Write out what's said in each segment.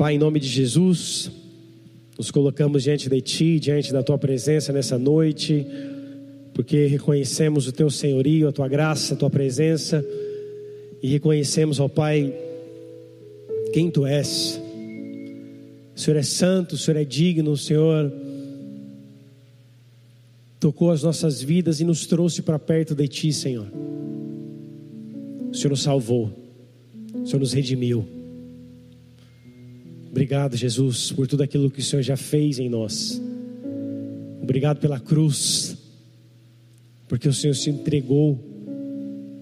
Pai, em nome de Jesus, nos colocamos diante de Ti, diante da Tua presença nessa noite, porque reconhecemos o Teu senhorio, a Tua graça, a Tua presença, e reconhecemos, ó Pai, quem Tu és. O Senhor é santo, o Senhor é digno, o Senhor tocou as nossas vidas e nos trouxe para perto de Ti, Senhor. O Senhor nos salvou, o Senhor nos redimiu. Obrigado, Jesus, por tudo aquilo que o Senhor já fez em nós. Obrigado pela cruz, porque o Senhor se entregou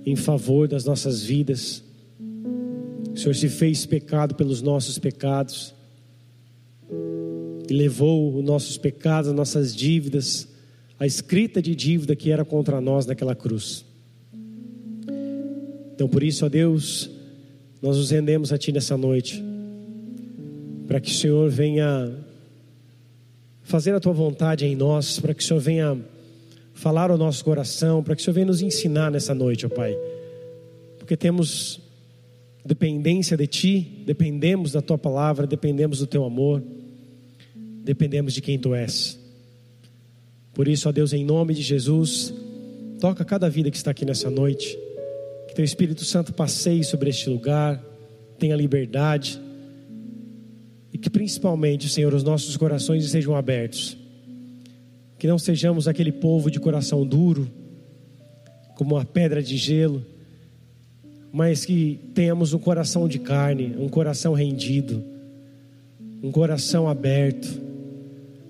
em favor das nossas vidas. O Senhor se fez pecado pelos nossos pecados e levou os nossos pecados, as nossas dívidas, a escrita de dívida que era contra nós naquela cruz. Então, por isso, ó Deus, nós nos rendemos a Ti nessa noite para que o Senhor venha fazer a tua vontade em nós, para que o Senhor venha falar ao nosso coração, para que o Senhor venha nos ensinar nessa noite, ó Pai. Porque temos dependência de Ti, dependemos da Tua palavra, dependemos do Teu amor, dependemos de quem Tu és. Por isso, ó Deus, em nome de Jesus, toca cada vida que está aqui nessa noite, que Teu Espírito Santo passeie sobre este lugar, tenha liberdade, e que principalmente, Senhor, os nossos corações sejam abertos. Que não sejamos aquele povo de coração duro, como uma pedra de gelo, mas que tenhamos um coração de carne, um coração rendido, um coração aberto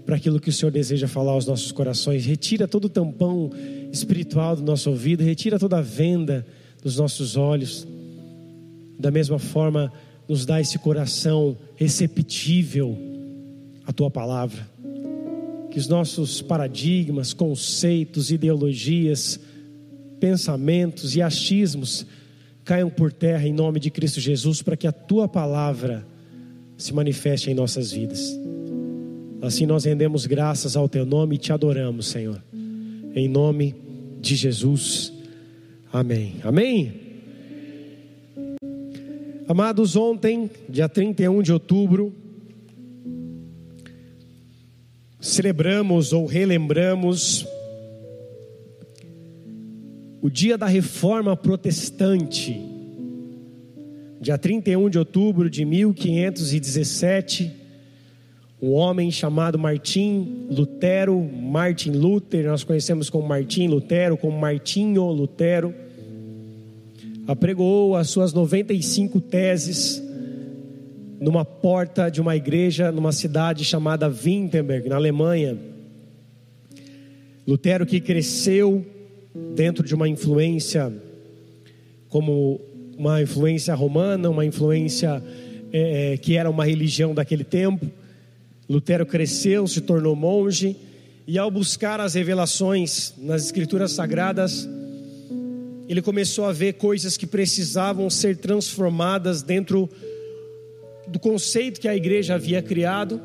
para aquilo que o Senhor deseja falar aos nossos corações. Retira todo o tampão espiritual do nosso ouvido, retira toda a venda dos nossos olhos. Da mesma forma, nos dá esse coração receptível à tua palavra. Que os nossos paradigmas, conceitos, ideologias, pensamentos e achismos caiam por terra em nome de Cristo Jesus, para que a tua palavra se manifeste em nossas vidas. Assim nós rendemos graças ao teu nome e te adoramos, Senhor. Em nome de Jesus. Amém. Amém. Amados, ontem, dia 31 de outubro, celebramos ou relembramos o dia da reforma protestante. Dia 31 de outubro de 1517, um homem chamado Martim Lutero, Martin Luther, nós conhecemos como Martim Lutero, como Martinho Lutero apregou as suas 95 teses numa porta de uma igreja numa cidade chamada Wittenberg, na Alemanha. Lutero que cresceu dentro de uma influência como uma influência romana, uma influência é, é que era uma religião daquele tempo. Lutero cresceu, se tornou monge e ao buscar as revelações nas escrituras sagradas, ele começou a ver coisas que precisavam ser transformadas dentro do conceito que a igreja havia criado.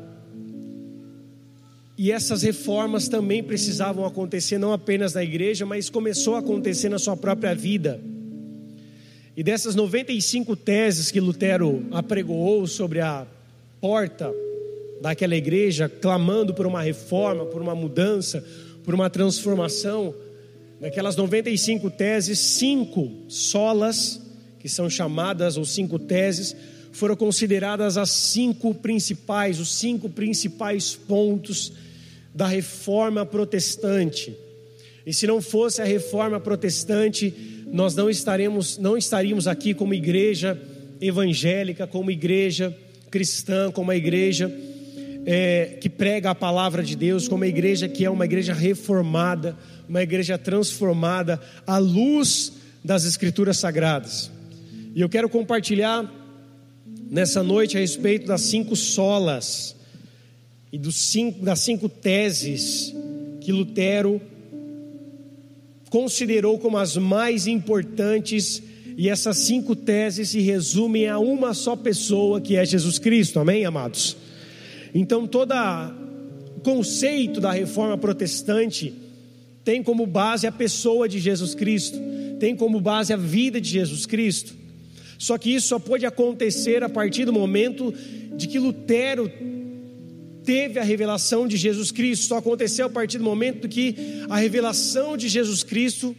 E essas reformas também precisavam acontecer não apenas na igreja, mas começou a acontecer na sua própria vida. E dessas 95 teses que Lutero apregoou sobre a porta daquela igreja, clamando por uma reforma, por uma mudança, por uma transformação, Daquelas 95 teses, cinco solas, que são chamadas, ou cinco teses, foram consideradas as cinco principais, os cinco principais pontos da reforma protestante. E se não fosse a reforma protestante, nós não estaremos, não estaríamos aqui como igreja evangélica, como igreja cristã, como a igreja é, que prega a palavra de Deus, como a igreja que é uma igreja reformada uma igreja transformada à luz das Escrituras Sagradas. E eu quero compartilhar nessa noite a respeito das cinco solas e dos cinco, das cinco teses que Lutero considerou como as mais importantes, e essas cinco teses se resumem a uma só pessoa, que é Jesus Cristo, amém, amados? Então, todo o conceito da reforma protestante tem como base a pessoa de Jesus Cristo, tem como base a vida de Jesus Cristo. Só que isso só pôde acontecer a partir do momento de que Lutero teve a revelação de Jesus Cristo. Só aconteceu a partir do momento que a revelação de Jesus Cristo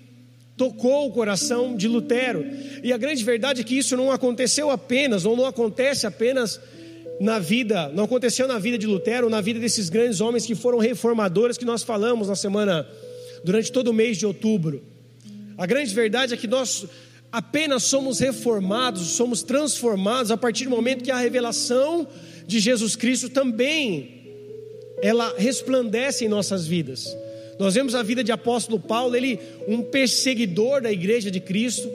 tocou o coração de Lutero. E a grande verdade é que isso não aconteceu apenas, ou não acontece apenas na vida, não aconteceu na vida de Lutero, na vida desses grandes homens que foram reformadores que nós falamos na semana durante todo o mês de outubro. A grande verdade é que nós apenas somos reformados, somos transformados a partir do momento que a revelação de Jesus Cristo também ela resplandece em nossas vidas. Nós vemos a vida de apóstolo Paulo, ele um perseguidor da igreja de Cristo,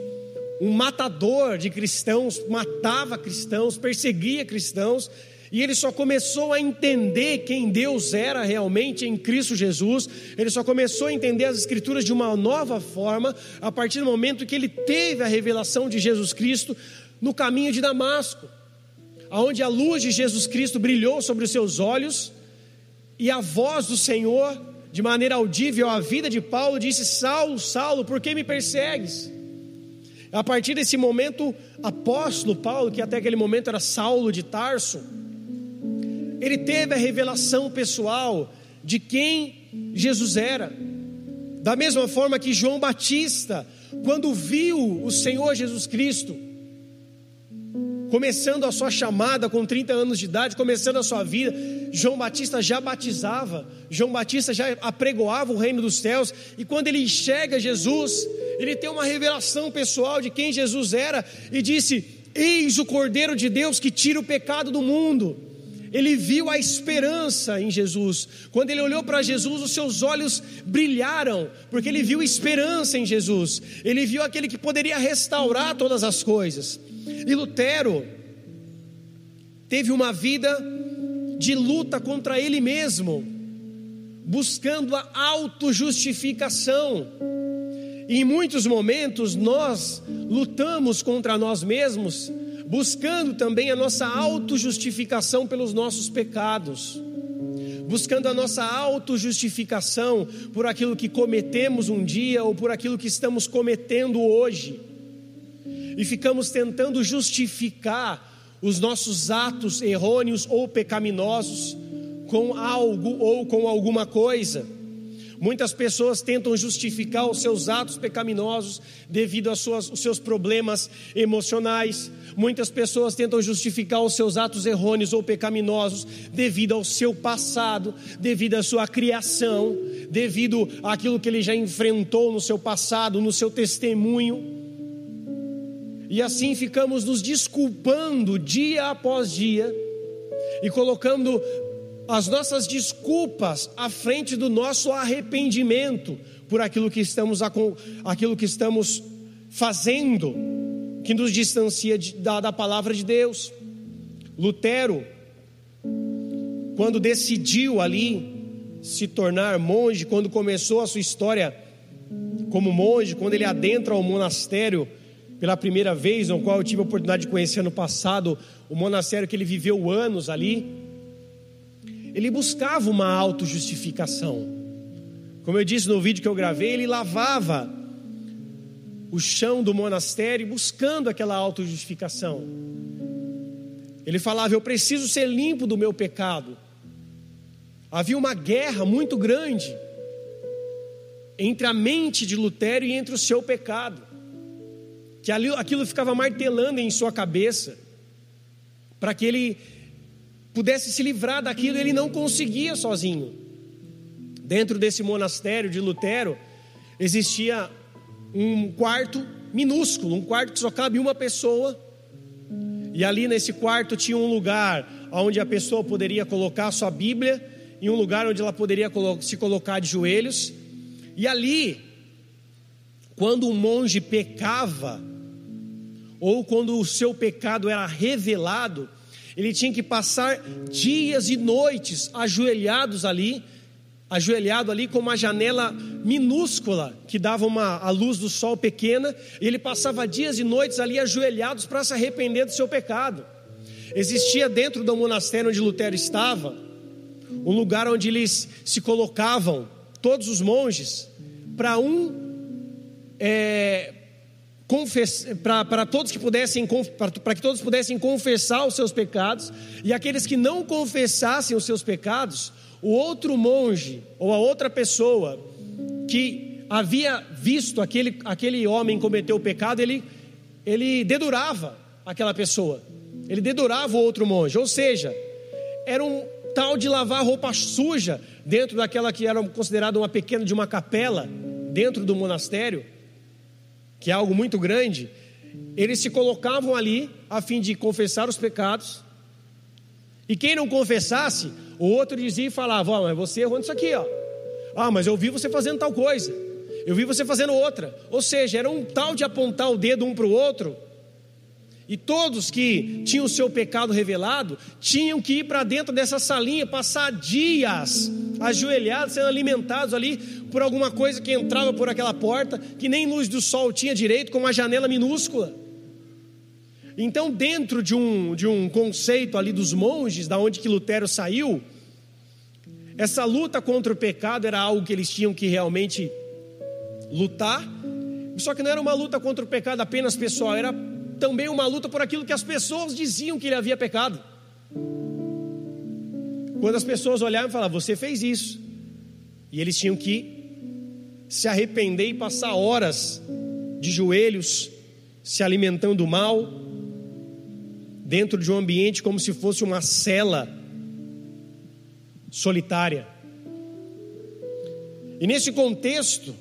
um matador de cristãos, matava cristãos, perseguia cristãos, e ele só começou a entender quem Deus era realmente em Cristo Jesus, ele só começou a entender as Escrituras de uma nova forma, a partir do momento que ele teve a revelação de Jesus Cristo no caminho de Damasco, aonde a luz de Jesus Cristo brilhou sobre os seus olhos, e a voz do Senhor, de maneira audível à vida de Paulo, disse: Saulo, Saulo, por que me persegues? A partir desse momento, apóstolo Paulo, que até aquele momento era Saulo de Tarso, ele teve a revelação pessoal de quem Jesus era. Da mesma forma que João Batista, quando viu o Senhor Jesus Cristo, começando a sua chamada com 30 anos de idade, começando a sua vida, João Batista já batizava, João Batista já apregoava o reino dos céus, e quando ele enxerga Jesus, ele tem uma revelação pessoal de quem Jesus era e disse: Eis o Cordeiro de Deus que tira o pecado do mundo. Ele viu a esperança em Jesus. Quando ele olhou para Jesus, os seus olhos brilharam, porque ele viu esperança em Jesus. Ele viu aquele que poderia restaurar todas as coisas. E Lutero teve uma vida de luta contra ele mesmo, buscando a autojustificação. Em muitos momentos nós lutamos contra nós mesmos, buscando também a nossa autojustificação pelos nossos pecados, buscando a nossa autojustificação por aquilo que cometemos um dia ou por aquilo que estamos cometendo hoje e ficamos tentando justificar os nossos atos errôneos ou pecaminosos com algo ou com alguma coisa. Muitas pessoas tentam justificar os seus atos pecaminosos devido aos seus problemas emocionais. Muitas pessoas tentam justificar os seus atos errôneos ou pecaminosos devido ao seu passado, devido à sua criação, devido àquilo que ele já enfrentou no seu passado, no seu testemunho. E assim ficamos nos desculpando dia após dia e colocando as nossas desculpas à frente do nosso arrependimento por aquilo que estamos, aquilo que estamos fazendo, que nos distancia da, da palavra de Deus. Lutero, quando decidiu ali se tornar monge, quando começou a sua história como monge, quando ele adentra ao monastério, pela primeira vez, no qual eu tive a oportunidade de conhecer no passado, o monastério que ele viveu anos ali, ele buscava uma autojustificação. Como eu disse no vídeo que eu gravei, ele lavava o chão do monastério buscando aquela autojustificação. Ele falava: Eu preciso ser limpo do meu pecado. Havia uma guerra muito grande entre a mente de Lutero e entre o seu pecado que aquilo ficava martelando em sua cabeça, para que ele pudesse se livrar daquilo, ele não conseguia sozinho. Dentro desse monastério de Lutero, existia um quarto minúsculo, um quarto que só cabe uma pessoa, e ali nesse quarto tinha um lugar onde a pessoa poderia colocar sua Bíblia, e um lugar onde ela poderia se colocar de joelhos, e ali, quando um monge pecava, ou quando o seu pecado era revelado, ele tinha que passar dias e noites ajoelhados ali, ajoelhado ali com uma janela minúscula que dava uma, a luz do sol pequena, e ele passava dias e noites ali ajoelhados para se arrepender do seu pecado. Existia dentro do monastério onde Lutero estava, um lugar onde eles se colocavam, todos os monges, para um é, para todos que pudessem para que todos pudessem confessar os seus pecados e aqueles que não confessassem os seus pecados, o outro monge ou a outra pessoa que havia visto aquele, aquele homem cometer o pecado, ele, ele dedurava aquela pessoa, ele dedurava o outro monge, ou seja, era um tal de lavar roupa suja dentro daquela que era considerada uma pequena de uma capela dentro do monastério que é algo muito grande, eles se colocavam ali a fim de confessar os pecados. E quem não confessasse, o outro dizia e falava: oh, mas você errou nisso aqui, ó. Ah, mas eu vi você fazendo tal coisa. Eu vi você fazendo outra. Ou seja, era um tal de apontar o dedo um para o outro e todos que tinham o seu pecado revelado tinham que ir para dentro dessa salinha, passar dias ajoelhados, sendo alimentados ali por alguma coisa que entrava por aquela porta, que nem luz do sol tinha direito, com uma janela minúscula. Então, dentro de um, de um conceito ali dos monges, da onde que Lutero saiu, essa luta contra o pecado era algo que eles tinham que realmente lutar, só que não era uma luta contra o pecado apenas pessoal, era também uma luta por aquilo que as pessoas diziam que ele havia pecado. Quando as pessoas olhavam e falavam, você fez isso, e eles tinham que se arrepender e passar horas de joelhos, se alimentando mal, dentro de um ambiente como se fosse uma cela solitária. E nesse contexto,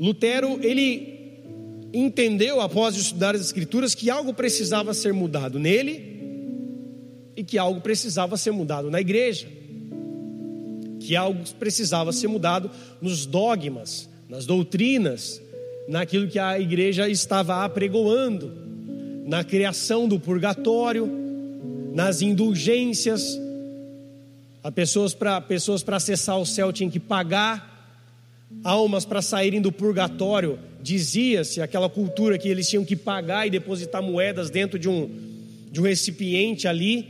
Lutero ele entendeu, após estudar as Escrituras, que algo precisava ser mudado nele e que algo precisava ser mudado na igreja, que algo precisava ser mudado nos dogmas, nas doutrinas, naquilo que a igreja estava apregoando, na criação do purgatório, nas indulgências. A pessoas para pessoas para acessar o céu tinham que pagar, almas para saírem do purgatório dizia-se, aquela cultura que eles tinham que pagar e depositar moedas dentro de um, de um recipiente ali,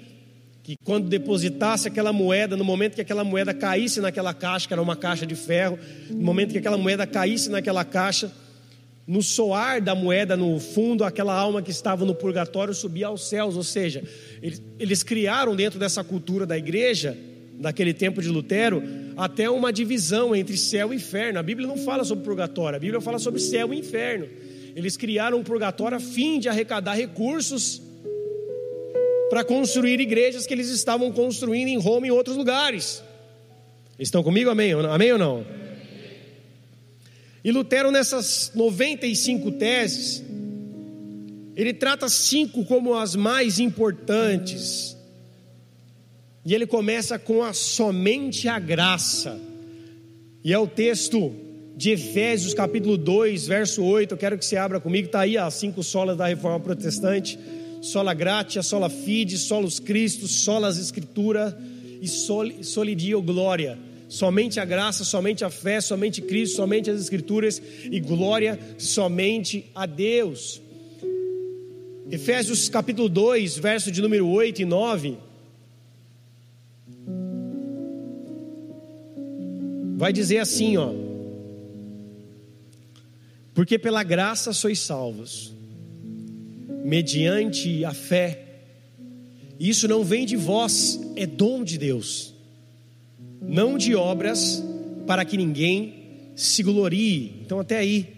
que quando depositasse aquela moeda, no momento que aquela moeda caísse naquela caixa, que era uma caixa de ferro, no momento que aquela moeda caísse naquela caixa, no soar da moeda no fundo, aquela alma que estava no purgatório subia aos céus, ou seja, eles, eles criaram dentro dessa cultura da igreja daquele tempo de Lutero, até uma divisão entre céu e inferno. A Bíblia não fala sobre purgatório, a Bíblia fala sobre céu e inferno. Eles criaram um purgatório a fim de arrecadar recursos para construir igrejas que eles estavam construindo em Roma e em outros lugares. Estão comigo? Amém? Amém ou não? E Lutero, nessas 95 teses, ele trata cinco como as mais importantes e ele começa com a somente a graça. E é o texto de Efésios, capítulo 2, verso 8. Eu quero que você abra comigo, está aí as cinco solas da reforma protestante: sola gratia, sola fide, solus Christus, solas escritura e soli, solidio glória. Somente a graça, somente a fé, somente Cristo, somente as escrituras e glória somente a Deus. Efésios capítulo 2, verso de número 8 e 9 vai dizer assim, ó: Porque pela graça sois salvos, mediante a fé. Isso não vem de vós, é dom de Deus. Não de obras, para que ninguém se glorie. Então até aí.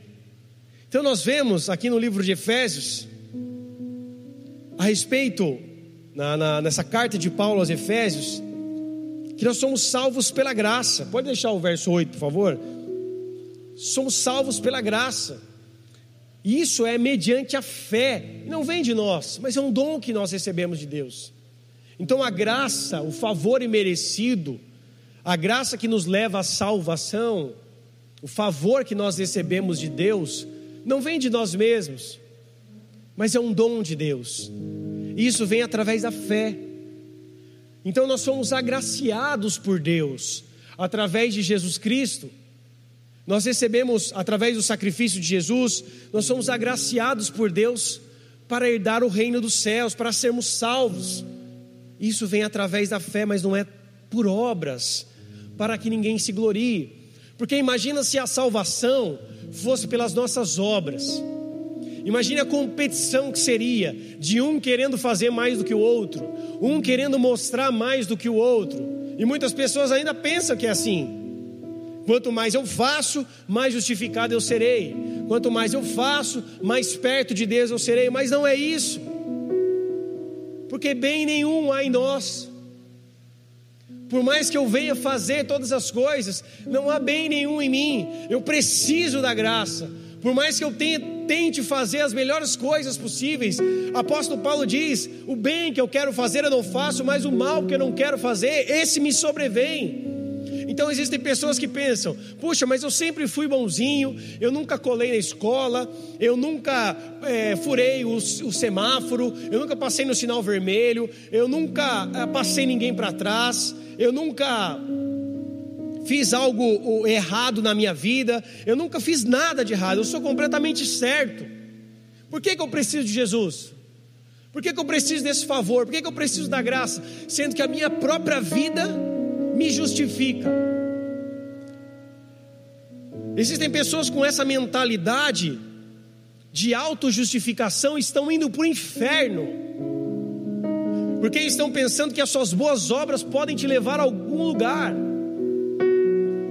Então nós vemos aqui no livro de Efésios a respeito na, na, nessa carta de Paulo aos Efésios que nós somos salvos pela graça. Pode deixar o verso 8, por favor? Somos salvos pela graça. Isso é mediante a fé. Não vem de nós, mas é um dom que nós recebemos de Deus. Então a graça, o favor imerecido, a graça que nos leva à salvação, o favor que nós recebemos de Deus, não vem de nós mesmos, mas é um dom de Deus. E isso vem através da fé. Então nós somos agraciados por Deus através de Jesus Cristo. Nós recebemos através do sacrifício de Jesus, nós somos agraciados por Deus para herdar o reino dos céus, para sermos salvos. Isso vem através da fé, mas não é por obras, para que ninguém se glorie. Porque imagina se a salvação fosse pelas nossas obras. Imagine a competição que seria de um querendo fazer mais do que o outro, um querendo mostrar mais do que o outro. E muitas pessoas ainda pensam que é assim. Quanto mais eu faço, mais justificado eu serei. Quanto mais eu faço, mais perto de Deus eu serei. Mas não é isso. Porque bem nenhum há em nós. Por mais que eu venha fazer todas as coisas, não há bem nenhum em mim. Eu preciso da graça. Por mais que eu tente fazer as melhores coisas possíveis, apóstolo Paulo diz: o bem que eu quero fazer eu não faço, mas o mal que eu não quero fazer, esse me sobrevém. Então existem pessoas que pensam: puxa, mas eu sempre fui bonzinho, eu nunca colei na escola, eu nunca é, furei o, o, semáforo, eu nunca passei no sinal vermelho, eu nunca é, passei ninguém para trás, eu nunca fiz algo errado na minha vida, eu nunca fiz nada de errado, eu sou completamente certo. Por que, que eu preciso de Jesus? Por que, que eu preciso desse favor? Por que, que eu preciso da graça? Sendo que a minha própria vida me justifica. Existem pessoas com essa mentalidade de autojustificação estão indo para o inferno, porque estão pensando que as suas boas obras podem te levar a algum lugar.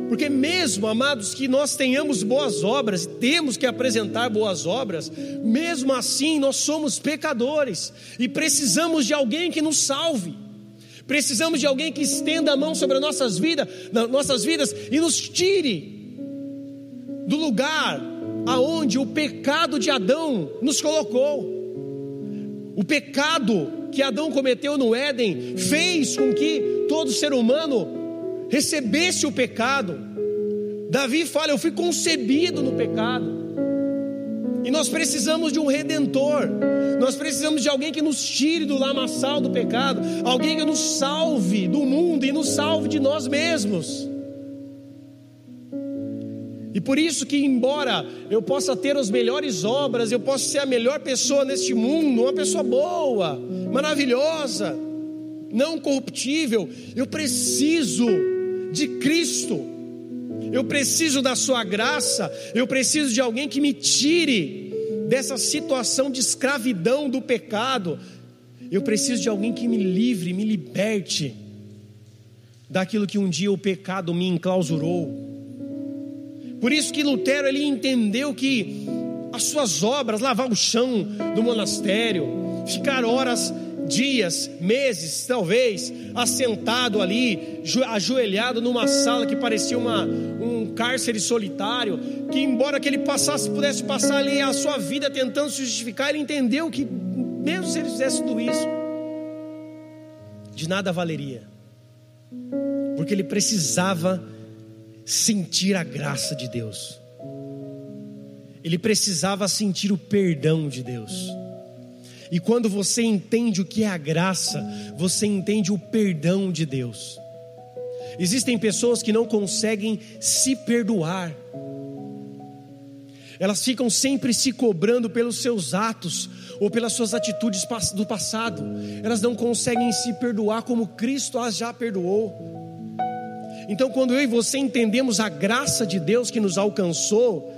Porque, mesmo, amados, que nós tenhamos boas obras, temos que apresentar boas obras, mesmo assim nós somos pecadores e precisamos de alguém que nos salve. Precisamos de alguém que estenda a mão sobre as nossas vidas, nossas vidas e nos tire do lugar aonde o pecado de Adão nos colocou. O pecado que Adão cometeu no Éden fez com que todo ser humano recebesse o pecado. Davi fala: Eu fui concebido no pecado. E nós precisamos de um redentor. Nós precisamos de alguém que nos tire do lamaçal do pecado, alguém que nos salve do mundo e nos salve de nós mesmos. E por isso que embora eu possa ter as melhores obras, eu possa ser a melhor pessoa neste mundo, uma pessoa boa, maravilhosa, não corruptível, eu preciso de Cristo eu preciso da Sua graça, eu preciso de alguém que me tire dessa situação de escravidão do pecado, eu preciso de alguém que me livre, me liberte daquilo que um dia o pecado me enclausurou. Por isso que Lutero ele entendeu que as suas obras, lavar o chão do monastério, ficar horas dias, meses, talvez, assentado ali, ajoelhado numa sala que parecia uma, um cárcere solitário, que embora que ele passasse, pudesse passar ali a sua vida tentando se justificar, ele entendeu que mesmo se ele fizesse tudo isso, de nada valeria, porque ele precisava sentir a graça de Deus, ele precisava sentir o perdão de Deus. E quando você entende o que é a graça, você entende o perdão de Deus. Existem pessoas que não conseguem se perdoar. Elas ficam sempre se cobrando pelos seus atos ou pelas suas atitudes do passado. Elas não conseguem se perdoar como Cristo as já perdoou. Então, quando eu e você entendemos a graça de Deus que nos alcançou,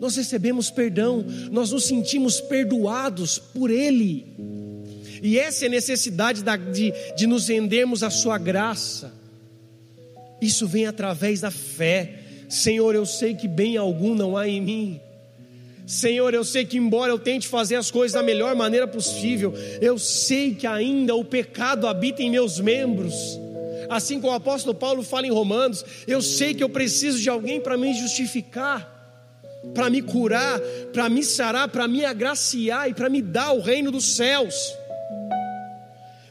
nós recebemos perdão, nós nos sentimos perdoados por Ele. E essa é a necessidade de, de nos rendermos à Sua graça. Isso vem através da fé. Senhor, eu sei que bem algum não há em mim. Senhor, eu sei que, embora eu tente fazer as coisas da melhor maneira possível, eu sei que ainda o pecado habita em meus membros. Assim como o apóstolo Paulo fala em Romanos, eu sei que eu preciso de alguém para me justificar para me curar, para me sarar, para me agraciar e para me dar o reino dos céus.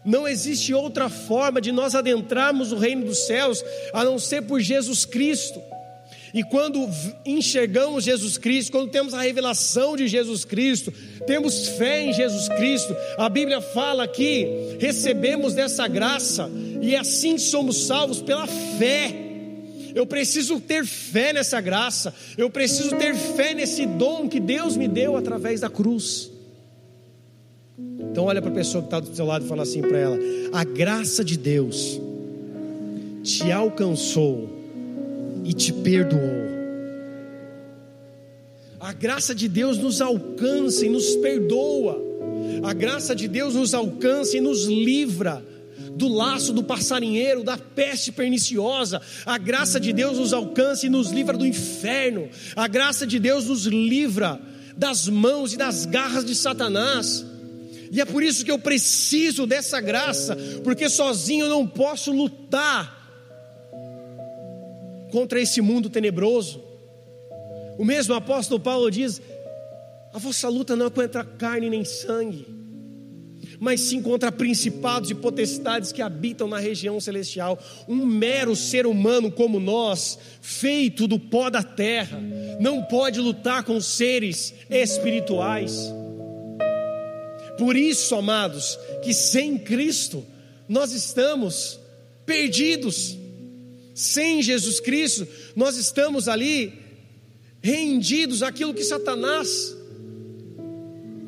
Não existe outra forma de nós adentrarmos o reino dos céus a não ser por Jesus Cristo. E quando enxergamos Jesus Cristo, quando temos a revelação de Jesus Cristo, temos fé em Jesus Cristo, a Bíblia fala que recebemos dessa graça e assim somos salvos pela fé. Eu preciso ter fé nessa graça. Eu preciso ter fé nesse dom que Deus me deu através da cruz. Então olha para a pessoa que está do seu lado e fala assim para ela: a graça de Deus te alcançou e te perdoou. A graça de Deus nos alcança e nos perdoa. A graça de Deus nos alcança e nos livra do laço do passarinheiro, da peste perniciosa. A graça de Deus nos alcança e nos livra do inferno. A graça de Deus nos livra das mãos e das garras de Satanás. E é por isso que eu preciso dessa graça, porque sozinho eu não posso lutar contra esse mundo tenebroso. O mesmo apóstolo Paulo diz: a vossa luta não é contra carne nem sangue, mas sim contra principados e potestades que habitam na região celestial. Um mero ser humano como nós, feito do pó da terra, não pode lutar com seres espirituais. Por isso, amados, que sem Cristo nós estamos perdidos. Sem Jesus Cristo, nós estamos ali rendidos àquilo que Satanás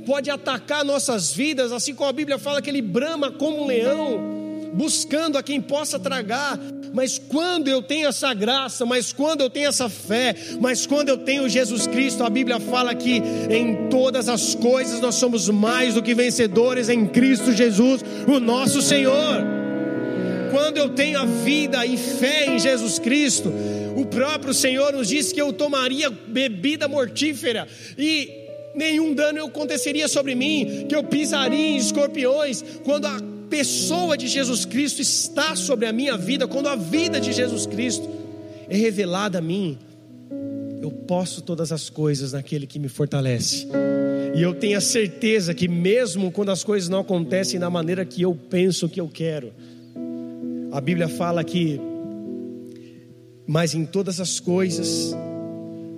pode atacar nossas vidas, assim como a Bíblia fala que ele brama como um leão, buscando a quem possa tragar. Mas quando eu tenho essa graça, mas quando eu tenho essa fé, mas quando eu tenho Jesus Cristo, a Bíblia fala que em todas as coisas nós somos mais do que vencedores em Cristo Jesus, o nosso Senhor. Quando eu tenho a vida e fé em Jesus Cristo, o próprio Senhor nos disse que eu tomaria bebida mortífera e nenhum dano aconteceria sobre mim, que eu pisaria em escorpiões, quando a pessoa de Jesus Cristo está sobre a minha vida, quando a vida de Jesus Cristo é revelada a mim, eu posso todas as coisas naquele que me fortalece. E eu tenho a certeza que, mesmo quando as coisas não acontecem da maneira que eu penso que eu quero, a Bíblia fala que, mas em todas as coisas,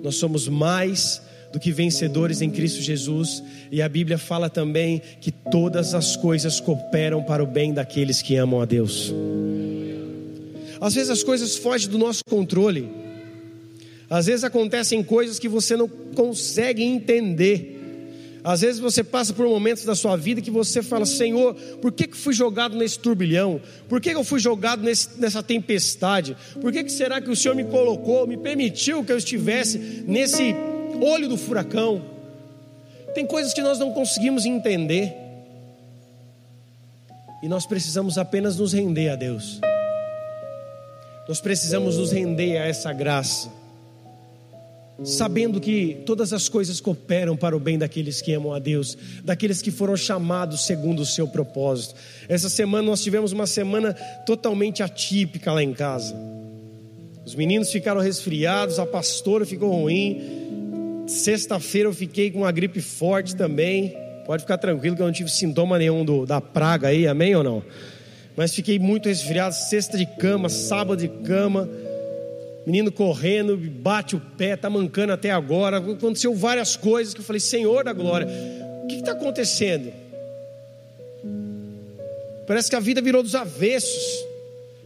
nós somos mais do que vencedores em Cristo Jesus, e a Bíblia fala também que todas as coisas cooperam para o bem daqueles que amam a Deus. Às vezes as coisas fogem do nosso controle, às vezes acontecem coisas que você não consegue entender. Às vezes você passa por momentos da sua vida que você fala: Senhor, por que, que fui jogado nesse turbilhão? Por que, que eu fui jogado nesse, nessa tempestade? Por que, que será que o Senhor me colocou, me permitiu que eu estivesse nesse olho do furacão. Tem coisas que nós não conseguimos entender. E nós precisamos apenas nos render a Deus. Nós precisamos nos render a essa graça. Sabendo que todas as coisas cooperam para o bem daqueles que amam a Deus, daqueles que foram chamados segundo o seu propósito. Essa semana nós tivemos uma semana totalmente atípica lá em casa. Os meninos ficaram resfriados, a pastora ficou ruim, Sexta-feira eu fiquei com uma gripe forte também. Pode ficar tranquilo que eu não tive sintoma nenhum do, da praga aí, amém ou não? Mas fiquei muito resfriado. Sexta de cama, sábado de cama. Menino correndo, bate o pé, tá mancando até agora. Aconteceu várias coisas que eu falei, Senhor da glória, o que está acontecendo? Parece que a vida virou dos avessos.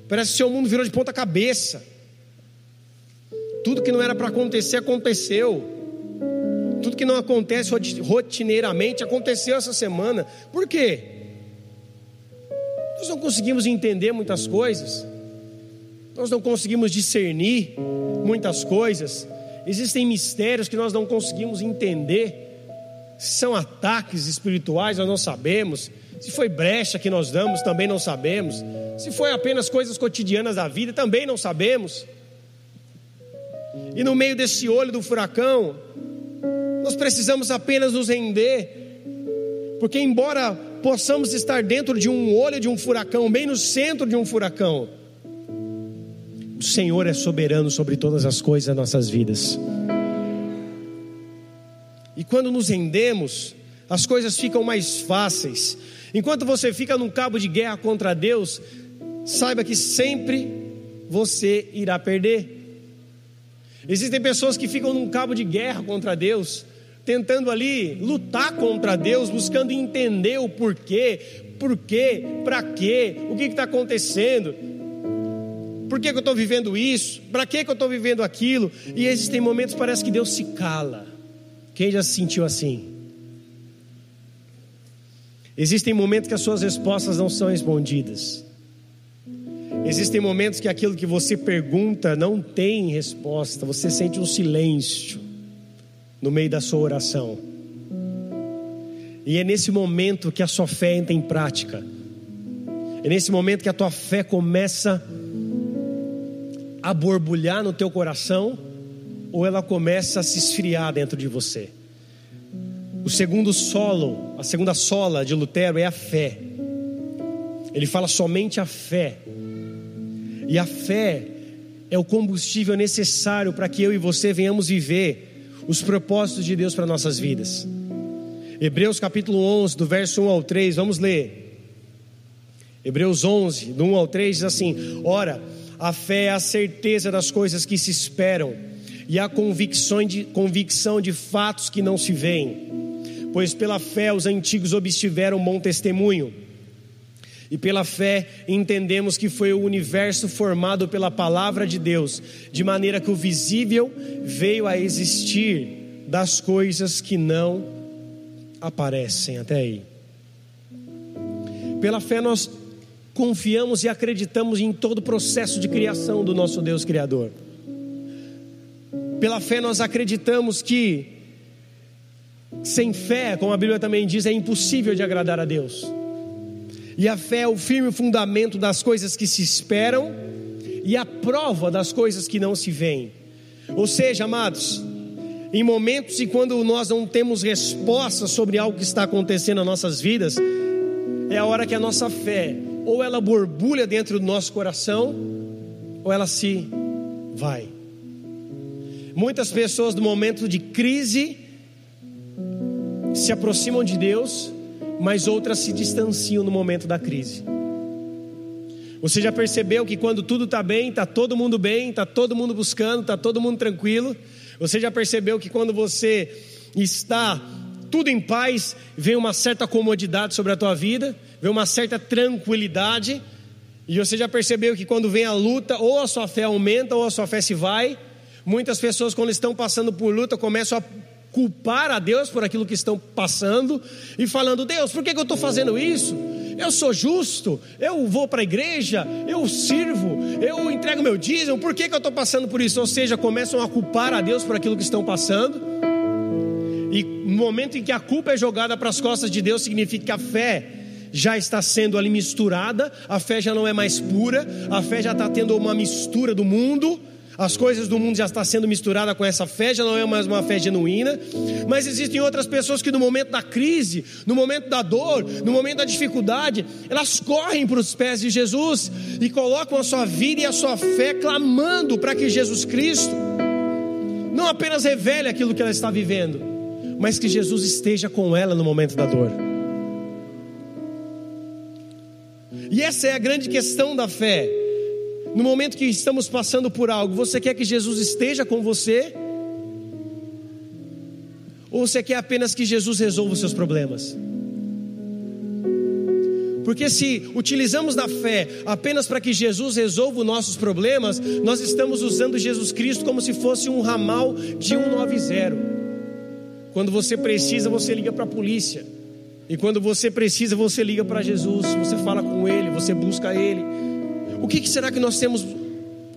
Parece que o seu mundo virou de ponta cabeça. Tudo que não era para acontecer, aconteceu. Tudo que não acontece rotineiramente aconteceu essa semana. Por quê? Nós não conseguimos entender muitas coisas. Nós não conseguimos discernir muitas coisas. Existem mistérios que nós não conseguimos entender. Se são ataques espirituais, nós não sabemos. Se foi brecha que nós damos, também não sabemos. Se foi apenas coisas cotidianas da vida, também não sabemos. E no meio desse olho do furacão, nós precisamos apenas nos render, porque, embora possamos estar dentro de um olho de um furacão, bem no centro de um furacão, o Senhor é soberano sobre todas as coisas das nossas vidas. E quando nos rendemos, as coisas ficam mais fáceis. Enquanto você fica num cabo de guerra contra Deus, saiba que sempre você irá perder. Existem pessoas que ficam num cabo de guerra contra Deus, tentando ali lutar contra Deus, buscando entender o porquê, porquê, para quê, o que está acontecendo, por que, que eu estou vivendo isso, para que, que eu estou vivendo aquilo, e existem momentos que parece que Deus se cala. Quem já se sentiu assim? Existem momentos que as suas respostas não são respondidas. Existem momentos que aquilo que você pergunta não tem resposta, você sente um silêncio. no meio da sua oração. E é nesse momento que a sua fé entra em prática. É nesse momento que a tua fé começa a borbulhar no teu coração ou ela começa a se esfriar dentro de você. O segundo solo, a segunda sola de Lutero é a fé. Ele fala somente a fé. E a fé é o combustível necessário para que eu e você venhamos viver os propósitos de Deus para nossas vidas. Hebreus capítulo 11, do verso 1 ao 3, vamos ler. Hebreus 11, do 1 ao 3 diz assim: Ora, a fé é a certeza das coisas que se esperam e a convicção de, convicção de fatos que não se veem. Pois pela fé os antigos obtiveram bom testemunho. E pela fé entendemos que foi o universo formado pela palavra de Deus, de maneira que o visível veio a existir das coisas que não aparecem. Até aí. Pela fé nós confiamos e acreditamos em todo o processo de criação do nosso Deus Criador. Pela fé nós acreditamos que sem fé, como a Bíblia também diz, é impossível de agradar a Deus. E a fé é o firme fundamento das coisas que se esperam e a prova das coisas que não se veem. Ou seja, amados, em momentos e quando nós não temos resposta sobre algo que está acontecendo nas nossas vidas, é a hora que a nossa fé ou ela borbulha dentro do nosso coração, ou ela se vai. Muitas pessoas no momento de crise se aproximam de Deus, mas outras se distanciam no momento da crise. Você já percebeu que quando tudo está bem, está todo mundo bem, está todo mundo buscando, está todo mundo tranquilo? Você já percebeu que quando você está tudo em paz, vem uma certa comodidade sobre a tua vida, vem uma certa tranquilidade, e você já percebeu que quando vem a luta, ou a sua fé aumenta ou a sua fé se vai, Muitas pessoas, quando estão passando por luta, começam a culpar a Deus por aquilo que estão passando e falando: Deus, por que, que eu estou fazendo isso? Eu sou justo, eu vou para a igreja, eu sirvo, eu entrego meu dízimo, por que, que eu estou passando por isso? Ou seja, começam a culpar a Deus por aquilo que estão passando. E no momento em que a culpa é jogada para as costas de Deus, significa que a fé já está sendo ali misturada, a fé já não é mais pura, a fé já está tendo uma mistura do mundo as coisas do mundo já estão sendo misturadas com essa fé, já não é mais uma fé genuína. Mas existem outras pessoas que no momento da crise, no momento da dor, no momento da dificuldade, elas correm para os pés de Jesus e colocam a sua vida e a sua fé clamando para que Jesus Cristo não apenas revele aquilo que ela está vivendo, mas que Jesus esteja com ela no momento da dor. E essa é a grande questão da fé no momento que estamos passando por algo, você quer que Jesus esteja com você? Ou você quer apenas que Jesus resolva os seus problemas? Porque se utilizamos da fé apenas para que Jesus resolva os nossos problemas, nós estamos usando Jesus Cristo como se fosse um ramal de 190. Quando você precisa, você liga para a polícia. E quando você precisa, você liga para Jesus, você fala com Ele, você busca Ele. O que, que será que nós temos?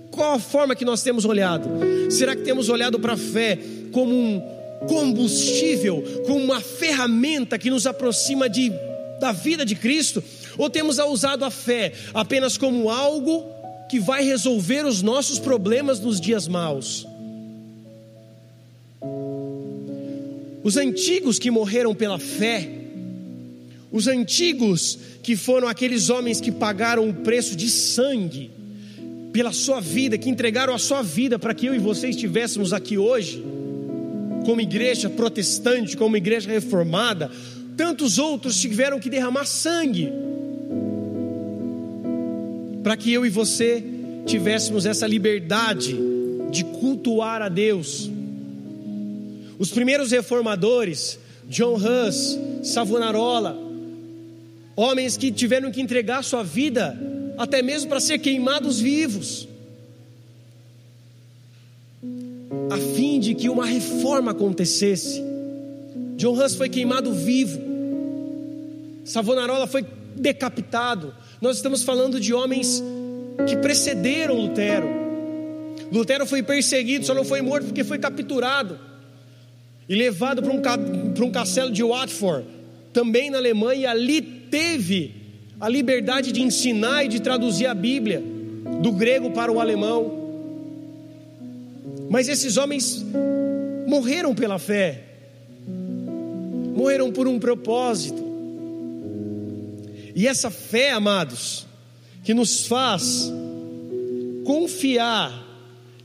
Qual a forma que nós temos olhado? Será que temos olhado para a fé como um combustível, como uma ferramenta que nos aproxima de, da vida de Cristo? Ou temos usado a fé apenas como algo que vai resolver os nossos problemas nos dias maus? Os antigos que morreram pela fé, os antigos que foram aqueles homens que pagaram o preço de sangue pela sua vida, que entregaram a sua vida para que eu e você estivéssemos aqui hoje, como igreja protestante, como igreja reformada, tantos outros tiveram que derramar sangue para que eu e você tivéssemos essa liberdade de cultuar a Deus. Os primeiros reformadores, John Hus, Savonarola, homens que tiveram que entregar sua vida, até mesmo para ser queimados vivos, a fim de que uma reforma acontecesse. John Hus foi queimado vivo, Savonarola foi decapitado. Nós estamos falando de homens que precederam Lutero. Lutero foi perseguido, só não foi morto porque foi capturado. e levado para um, para um castelo de Watford, também na Alemanha, e ali teve a liberdade de ensinar e de traduzir a Bíblia do grego para o alemão. Mas esses homens morreram pela fé, morreram por um propósito. E essa fé, amados, que nos faz confiar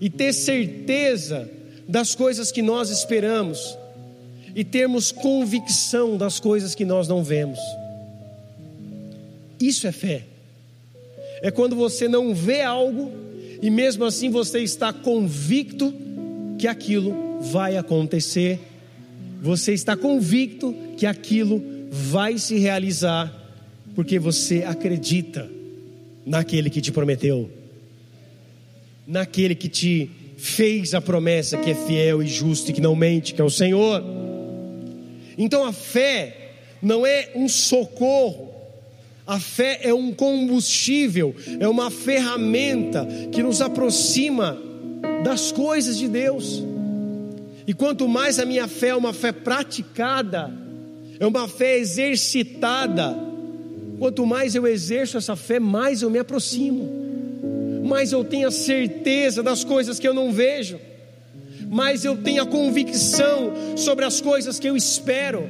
e ter certeza das coisas que nós esperamos e termos convicção das coisas que nós não vemos. Isso é fé. É quando você não vê algo e mesmo assim você está convicto que aquilo vai acontecer. Você está convicto que aquilo vai se realizar porque você acredita naquele que te prometeu, naquele que te fez a promessa que é fiel e justo e que não mente, que é o Senhor. Então a fé não é um socorro, a fé é um combustível, é uma ferramenta que nos aproxima das coisas de Deus. E quanto mais a minha fé é uma fé praticada, é uma fé exercitada, quanto mais eu exerço essa fé, mais eu me aproximo mais eu tenho a certeza das coisas que eu não vejo, mais eu tenho a convicção sobre as coisas que eu espero.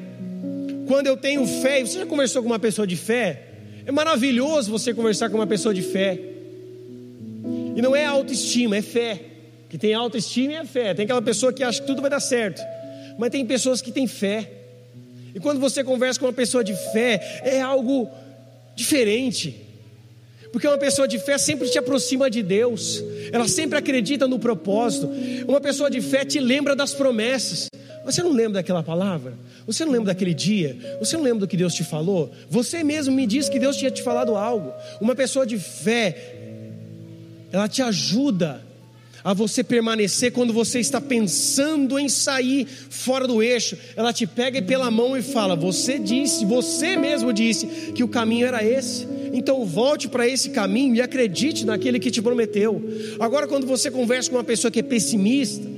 Quando eu tenho fé, você já conversou com uma pessoa de fé? É maravilhoso você conversar com uma pessoa de fé. E não é autoestima, é fé. Que tem autoestima e é fé. Tem aquela pessoa que acha que tudo vai dar certo. Mas tem pessoas que têm fé. E quando você conversa com uma pessoa de fé, é algo diferente. Porque uma pessoa de fé sempre te aproxima de Deus, ela sempre acredita no propósito. Uma pessoa de fé te lembra das promessas. Você não lembra daquela palavra? Você não lembra daquele dia? Você não lembra do que Deus te falou? Você mesmo me disse que Deus tinha te falado algo. Uma pessoa de fé, ela te ajuda a você permanecer quando você está pensando em sair fora do eixo. Ela te pega pela mão e fala: Você disse, você mesmo disse que o caminho era esse. Então volte para esse caminho e acredite naquele que te prometeu. Agora, quando você conversa com uma pessoa que é pessimista,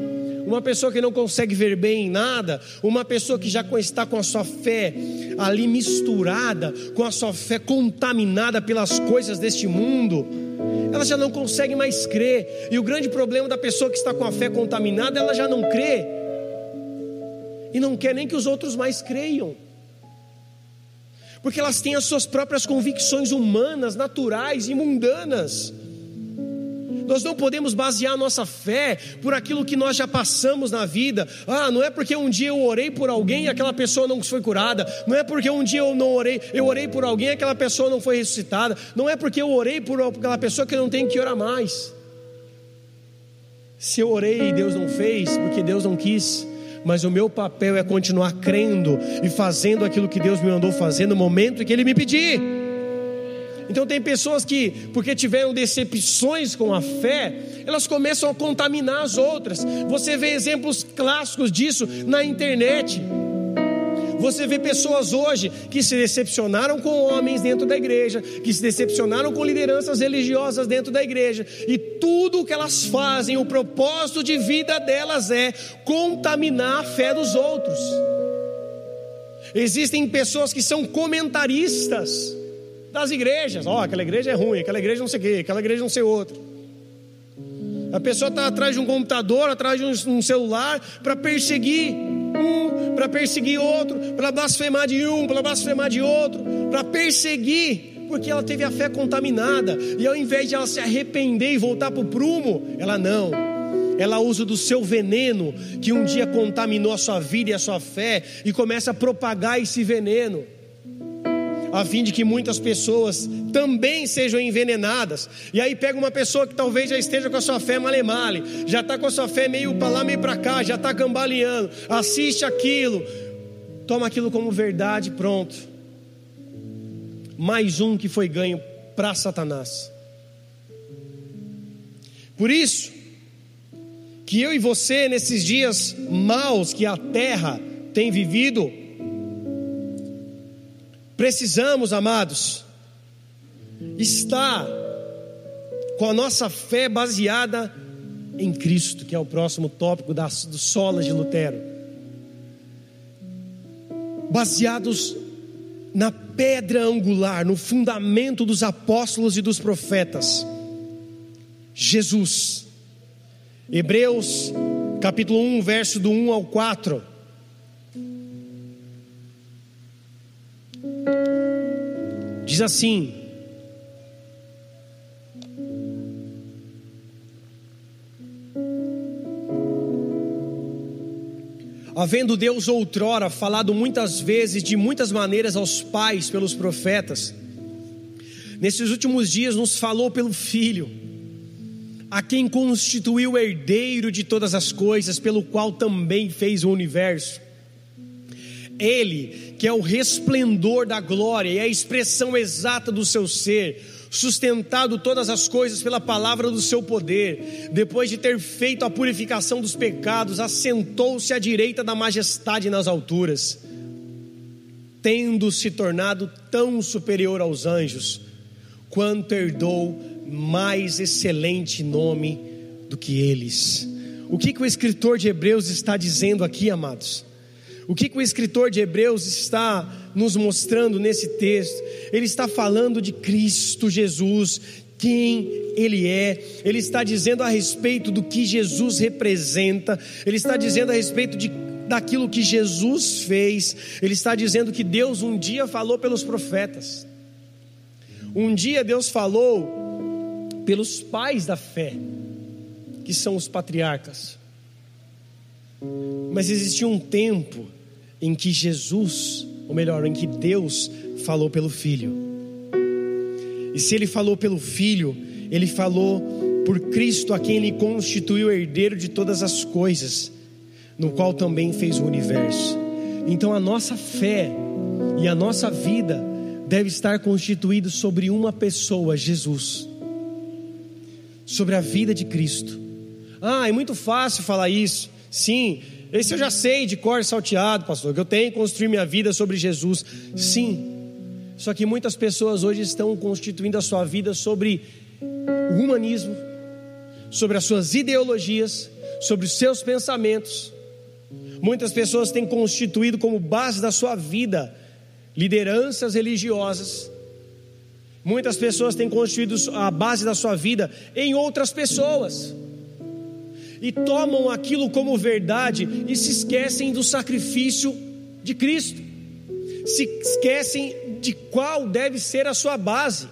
uma pessoa que não consegue ver bem em nada, uma pessoa que já está com a sua fé ali misturada, com a sua fé contaminada pelas coisas deste mundo, ela já não consegue mais crer. E o grande problema da pessoa que está com a fé contaminada, ela já não crê. E não quer nem que os outros mais creiam. Porque elas têm as suas próprias convicções humanas, naturais e mundanas. Nós não podemos basear nossa fé por aquilo que nós já passamos na vida. Ah, não é porque um dia eu orei por alguém e aquela pessoa não foi curada. Não é porque um dia eu não orei, eu orei por alguém e aquela pessoa não foi ressuscitada. Não é porque eu orei por aquela pessoa que eu não tenho que orar mais. Se eu orei e Deus não fez, porque Deus não quis, mas o meu papel é continuar crendo e fazendo aquilo que Deus me mandou fazer no momento que Ele me pedir. Então tem pessoas que, porque tiveram decepções com a fé, elas começam a contaminar as outras. Você vê exemplos clássicos disso na internet. Você vê pessoas hoje que se decepcionaram com homens dentro da igreja, que se decepcionaram com lideranças religiosas dentro da igreja, e tudo o que elas fazem, o propósito de vida delas é contaminar a fé dos outros. Existem pessoas que são comentaristas das igrejas. Ó, oh, aquela igreja é ruim, aquela igreja não sei o quê, aquela igreja não sei outra. A pessoa está atrás de um computador, atrás de um, celular, para perseguir um, para perseguir outro, para blasfemar de um, para blasfemar de outro, para perseguir, porque ela teve a fé contaminada, e ao invés de ela se arrepender e voltar para o prumo, ela não, ela usa do seu veneno, que um dia contaminou a sua vida e a sua fé, e começa a propagar esse veneno a fim de que muitas pessoas também sejam envenenadas. E aí pega uma pessoa que talvez já esteja com a sua fé male-male, já está com a sua fé meio para lá, meio para cá, já está cambaleando, assiste aquilo, toma aquilo como verdade, pronto. Mais um que foi ganho para Satanás. Por isso, que eu e você, nesses dias maus que a terra tem vivido, Precisamos, amados, estar com a nossa fé baseada em Cristo, que é o próximo tópico das, do solas de Lutero. baseados na pedra angular, no fundamento dos apóstolos e dos profetas, Jesus. Hebreus capítulo 1, verso do 1 ao 4. Diz assim: Havendo Deus outrora falado muitas vezes, de muitas maneiras aos pais pelos profetas, nesses últimos dias nos falou pelo Filho, a quem constituiu herdeiro de todas as coisas, pelo qual também fez o universo. Ele, que é o resplendor da glória e a expressão exata do seu ser, sustentado todas as coisas pela palavra do seu poder, depois de ter feito a purificação dos pecados, assentou-se à direita da majestade nas alturas, tendo se tornado tão superior aos anjos, quanto herdou mais excelente nome do que eles. O que, que o escritor de Hebreus está dizendo aqui, amados? O que, que o escritor de Hebreus está nos mostrando nesse texto? Ele está falando de Cristo Jesus, quem Ele é, Ele está dizendo a respeito do que Jesus representa, Ele está dizendo a respeito de, daquilo que Jesus fez, Ele está dizendo que Deus um dia falou pelos profetas, um dia Deus falou pelos pais da fé, que são os patriarcas, mas existia um tempo em que Jesus, ou melhor, em que Deus falou pelo Filho. E se ele falou pelo Filho, ele falou por Cristo, a quem ele constituiu herdeiro de todas as coisas, no qual também fez o universo. Então a nossa fé e a nossa vida deve estar constituído sobre uma pessoa, Jesus. Sobre a vida de Cristo. Ah, é muito fácil falar isso. Sim, esse eu já sei de cor salteado, pastor, que eu tenho que construir minha vida sobre Jesus. Sim. Só que muitas pessoas hoje estão constituindo a sua vida sobre o humanismo, sobre as suas ideologias, sobre os seus pensamentos. Muitas pessoas têm constituído como base da sua vida lideranças religiosas. Muitas pessoas têm constituído a base da sua vida em outras pessoas e tomam aquilo como verdade e se esquecem do sacrifício de Cristo, se esquecem de qual deve ser a sua base.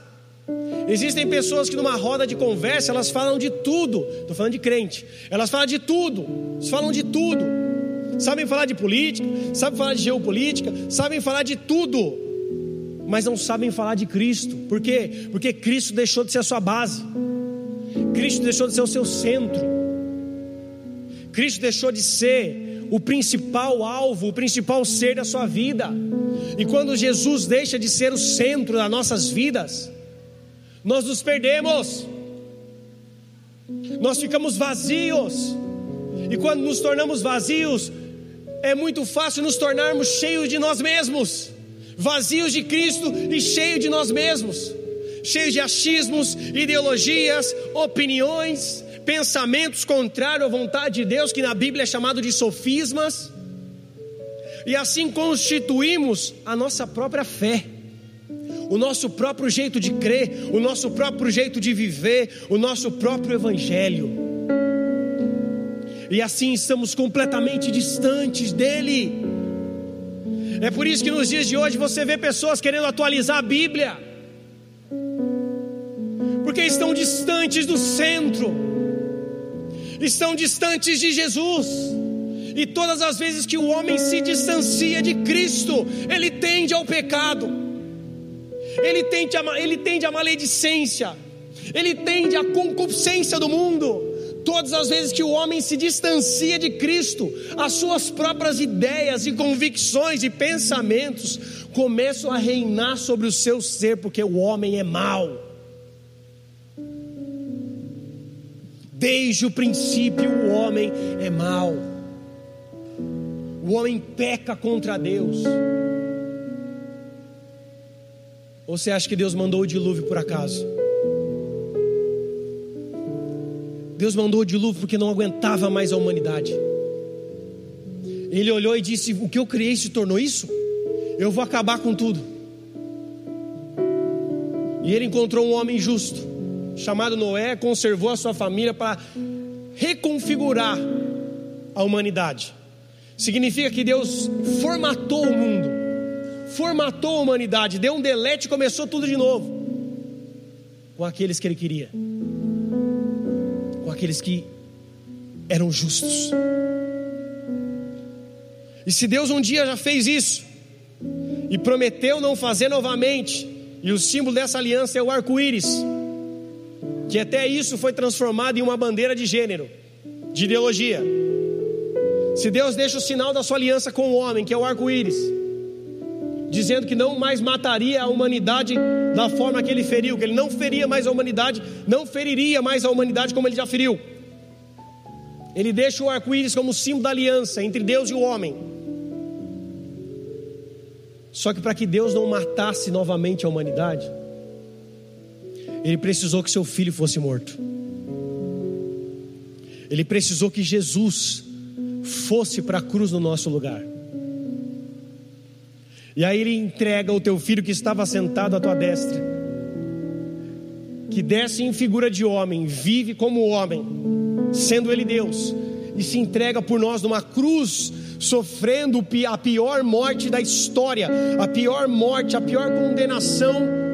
Existem pessoas que numa roda de conversa elas falam de tudo, estou falando de crente, elas falam de tudo, elas falam de tudo, sabem falar de política, sabem falar de geopolítica, sabem falar de tudo, mas não sabem falar de Cristo, por quê? Porque Cristo deixou de ser a sua base, Cristo deixou de ser o seu centro. Cristo deixou de ser o principal alvo, o principal ser da sua vida. E quando Jesus deixa de ser o centro das nossas vidas, nós nos perdemos, nós ficamos vazios, e quando nos tornamos vazios, é muito fácil nos tornarmos cheios de nós mesmos, vazios de Cristo e cheios de nós mesmos, cheios de achismos, ideologias, opiniões, pensamentos contrários à vontade de Deus, que na Bíblia é chamado de sofismas, e assim constituímos a nossa própria fé, o nosso próprio jeito de crer, o nosso próprio jeito de viver, o nosso próprio evangelho. E assim estamos completamente distantes dele. É por isso que nos dias de hoje você vê pessoas querendo atualizar a Bíblia, porque estão distantes do centro estão distantes de Jesus. E todas as vezes que o homem se distancia de Cristo, ele tende ao pecado, ele tende a, ele tende a maledicência, ele tende à concupiscência do mundo. Todas as vezes que o homem se distancia de Cristo, as suas próprias ideias e convicções e pensamentos começam a reinar sobre o seu ser, porque o homem é mau. Desde o princípio o homem é mau. O homem peca contra Deus. Ou você acha que Deus mandou o dilúvio por acaso? Deus mandou o dilúvio porque não aguentava mais a humanidade. Ele olhou e disse: O que eu criei se tornou isso? Eu vou acabar com tudo. E ele encontrou um homem justo, chamado Noé, conservou a sua família para reconfigurar a humanidade. Significa que Deus formatou o mundo, formatou a humanidade, deu um delete e começou tudo de novo. Com aqueles que ele queria, com aqueles que eram justos. E se Deus um dia já fez isso, e prometeu não fazer novamente, e o símbolo dessa aliança é o arco-íris, que até isso foi transformado em uma bandeira de gênero, de ideologia. Se Deus deixa o sinal da sua aliança com o homem, que é o arco-íris, dizendo que não mais mataria a humanidade da forma que ele feriu, que ele não feria mais a humanidade, não feriria mais a humanidade como ele já feriu. Ele deixa o arco-íris como símbolo da aliança entre Deus e o homem. Só que para que Deus não matasse novamente a humanidade, ele precisou que seu filho fosse morto. Ele precisou que Jesus fosse para a cruz no nosso lugar. E aí ele entrega o teu filho que estava sentado à tua destra, que desce em figura de homem, vive como homem, sendo ele Deus, e se entrega por nós numa cruz, sofrendo a pior morte da história, a pior morte, a pior condenação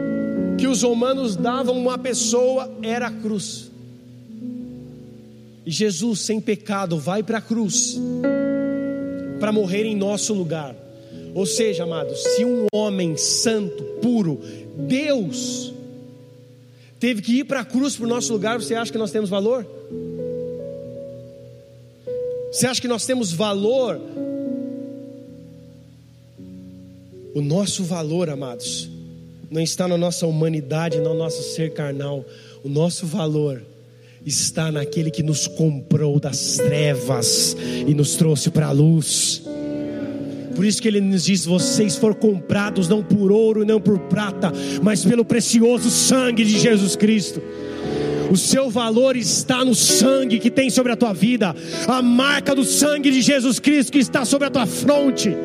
que os romanos davam a uma pessoa era a cruz. E Jesus, sem pecado, vai para a cruz para morrer em nosso lugar. Ou seja, amados, se um homem santo, puro, Deus, teve que ir para a cruz para o nosso lugar, você acha que nós temos valor? Você acha que nós temos valor? O nosso valor, amados, não está na nossa humanidade, no nosso ser carnal. O nosso valor está naquele que nos comprou das trevas e nos trouxe para a luz. Por isso que ele nos diz: vocês foram comprados não por ouro, não por prata, mas pelo precioso sangue de Jesus Cristo. O seu valor está no sangue que tem sobre a tua vida, a marca do sangue de Jesus Cristo que está sobre a tua fronte,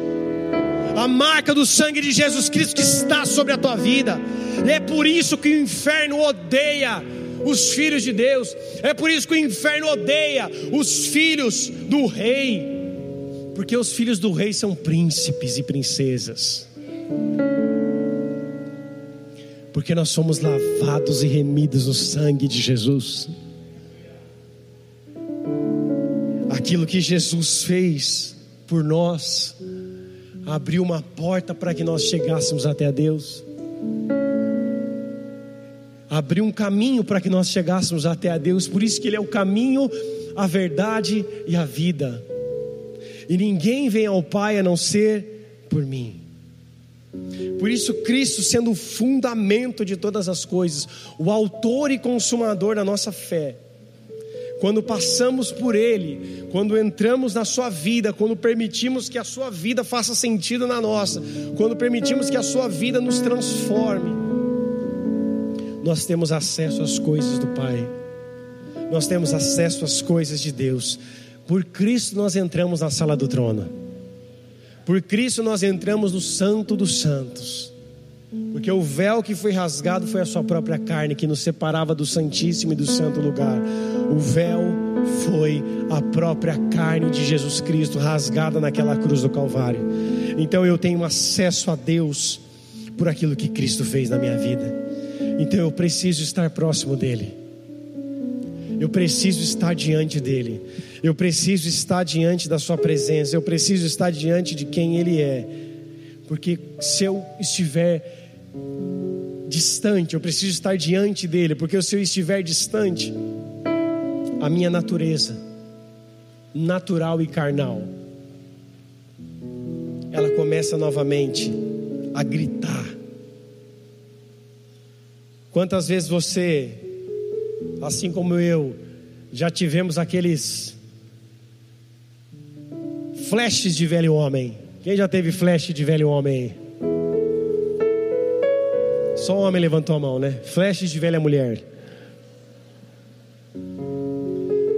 a marca do sangue de Jesus Cristo que está sobre a tua vida. É por isso que o inferno odeia os filhos de Deus. É por isso que o inferno odeia os filhos do rei, porque os filhos do rei são príncipes e princesas. Porque nós somos lavados e remidos no sangue de Jesus. Aquilo que Jesus fez por nós abriu uma porta para que nós chegássemos até Deus abriu um caminho para que nós chegássemos até a Deus, por isso que Ele é o caminho, a verdade e a vida. E ninguém vem ao Pai a não ser por mim. Por isso, Cristo, sendo o fundamento de todas as coisas, o autor e consumador da nossa fé, quando passamos por Ele, quando entramos na Sua vida, quando permitimos que a Sua vida faça sentido na nossa, quando permitimos que a Sua vida nos transforme, nós temos acesso às coisas do Pai, nós temos acesso às coisas de Deus. Por Cristo nós entramos na sala do trono, por Cristo nós entramos no Santo dos Santos, porque o véu que foi rasgado foi a Sua própria carne que nos separava do Santíssimo e do Santo lugar. O véu foi a própria carne de Jesus Cristo rasgada naquela cruz do Calvário. Então eu tenho acesso a Deus por aquilo que Cristo fez na minha vida. Então eu preciso estar próximo dEle. Eu preciso estar diante dEle. Eu preciso estar diante da Sua presença. Eu preciso estar diante de quem Ele é. Porque se eu estiver distante, eu preciso estar diante dEle. Porque se eu estiver distante, a minha natureza, natural e carnal, ela começa novamente a gritar Quantas vezes você, assim como eu, já tivemos aqueles flashes de velho homem? Quem já teve flash de velho homem? Só homem levantou a mão, né? Flashes de velha mulher.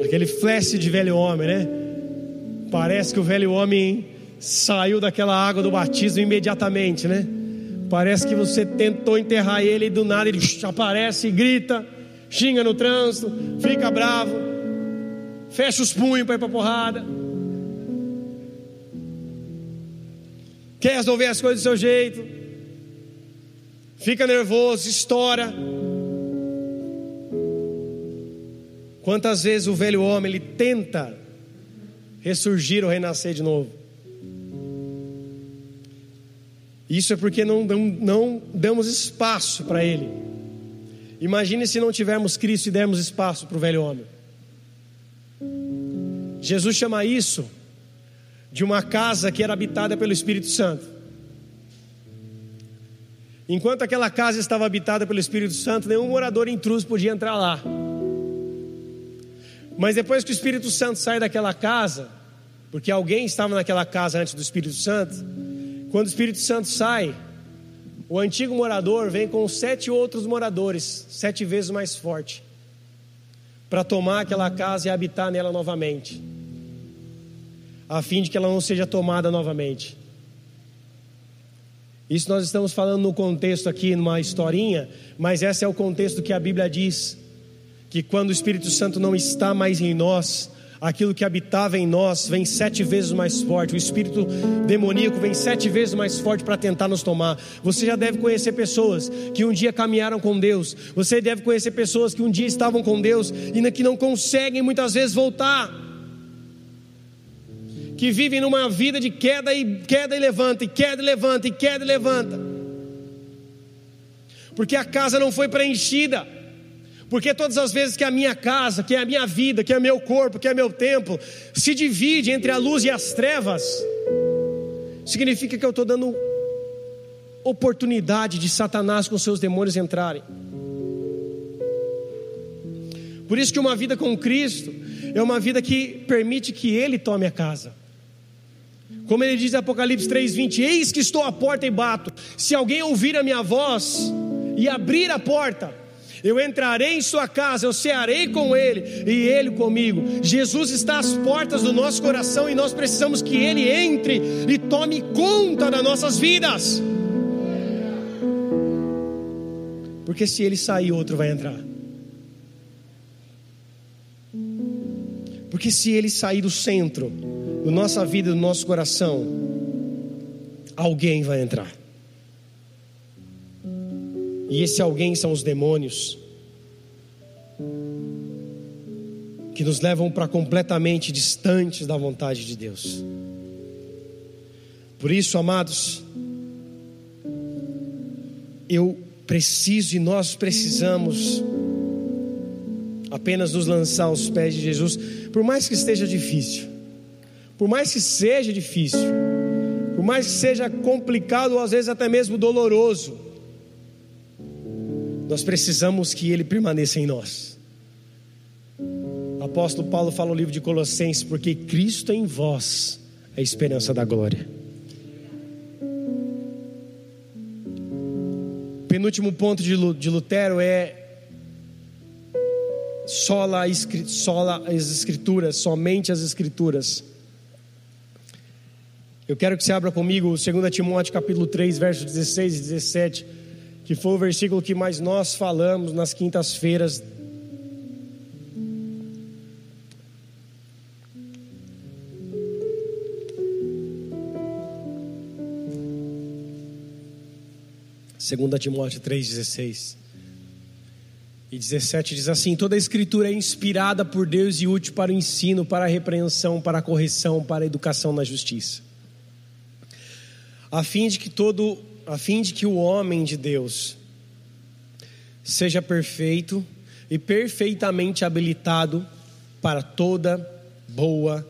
Aquele flash de velho homem, né? Parece que o velho homem saiu daquela água do batismo imediatamente, né? Parece que você tentou enterrar ele e do nada ele aparece grita, xinga no trânsito, fica bravo, fecha os punhos para ir para porrada. Quer resolver as coisas do seu jeito, fica nervoso, estoura. Quantas vezes o velho homem ele tenta ressurgir ou renascer de novo? Isso é porque não, não, não damos espaço para ele. Imagine se não tivermos Cristo e dermos espaço para o velho homem. Jesus chama isso de uma casa que era habitada pelo Espírito Santo. Enquanto aquela casa estava habitada pelo Espírito Santo, nenhum morador intruso podia entrar lá. Mas depois que o Espírito Santo sai daquela casa, porque alguém estava naquela casa antes do Espírito Santo, quando o Espírito Santo sai, o antigo morador vem com sete outros moradores, sete vezes mais forte, para tomar aquela casa e habitar nela novamente, a fim de que ela não seja tomada novamente. Isso nós estamos falando no contexto aqui, numa historinha, mas esse é o contexto que a Bíblia diz: que quando o Espírito Santo não está mais em nós, aquilo que habitava em nós vem sete vezes mais forte, o espírito demoníaco vem sete vezes mais forte para tentar nos tomar. Você já deve conhecer pessoas que um dia caminharam com Deus, você deve conhecer pessoas que um dia estavam com Deus e que não conseguem muitas vezes voltar. Que vivem numa vida de queda e queda e levanta, e queda e levanta, e queda e levanta. Porque a casa não foi preenchida. Porque todas as vezes que a minha casa, que é a minha vida, que é meu corpo, que é meu templo, se divide entre a luz e as trevas, significa que eu estou dando oportunidade de Satanás com seus demônios entrarem. Por isso que uma vida com Cristo é uma vida que permite que Ele tome a casa. Como ele diz em Apocalipse 3:20, eis que estou à porta e bato. Se alguém ouvir a minha voz e abrir a porta, eu entrarei em sua casa, eu cearei com ele e ele comigo. Jesus está às portas do nosso coração e nós precisamos que ele entre e tome conta das nossas vidas. Porque se ele sair, outro vai entrar. Porque se ele sair do centro da nossa vida, do nosso coração, alguém vai entrar. E esse alguém são os demônios que nos levam para completamente distantes da vontade de Deus. Por isso, amados, eu preciso e nós precisamos apenas nos lançar aos pés de Jesus, por mais que esteja difícil, por mais que seja difícil, por mais que seja complicado ou às vezes até mesmo doloroso nós precisamos que Ele permaneça em nós. O apóstolo Paulo fala no livro de Colossenses: porque Cristo em vós é a esperança da glória. Penúltimo ponto de Lutero é sola, sola as escrituras, somente as escrituras. Eu quero que você abra comigo 2 Timóteo capítulo 3, versos 16 e 17 que foi o versículo que mais nós falamos nas quintas-feiras. Segunda Timóteo 3:16 e 17 diz assim: toda a escritura é inspirada por Deus e útil para o ensino, para a repreensão, para a correção, para a educação na justiça, a fim de que todo a fim de que o homem de Deus seja perfeito e perfeitamente habilitado para toda boa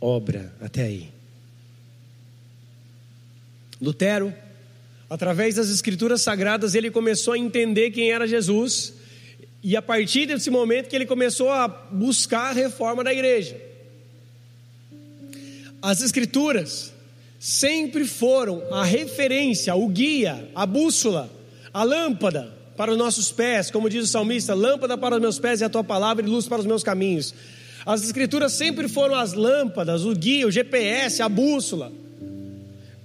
obra. Até aí. Lutero, através das escrituras sagradas, ele começou a entender quem era Jesus, e a partir desse momento que ele começou a buscar a reforma da igreja. As escrituras sempre foram a referência, o guia, a bússola, a lâmpada para os nossos pés, como diz o salmista: lâmpada para os meus pés é a tua palavra e luz para os meus caminhos. As Escrituras sempre foram as lâmpadas, o guia, o GPS, a bússola,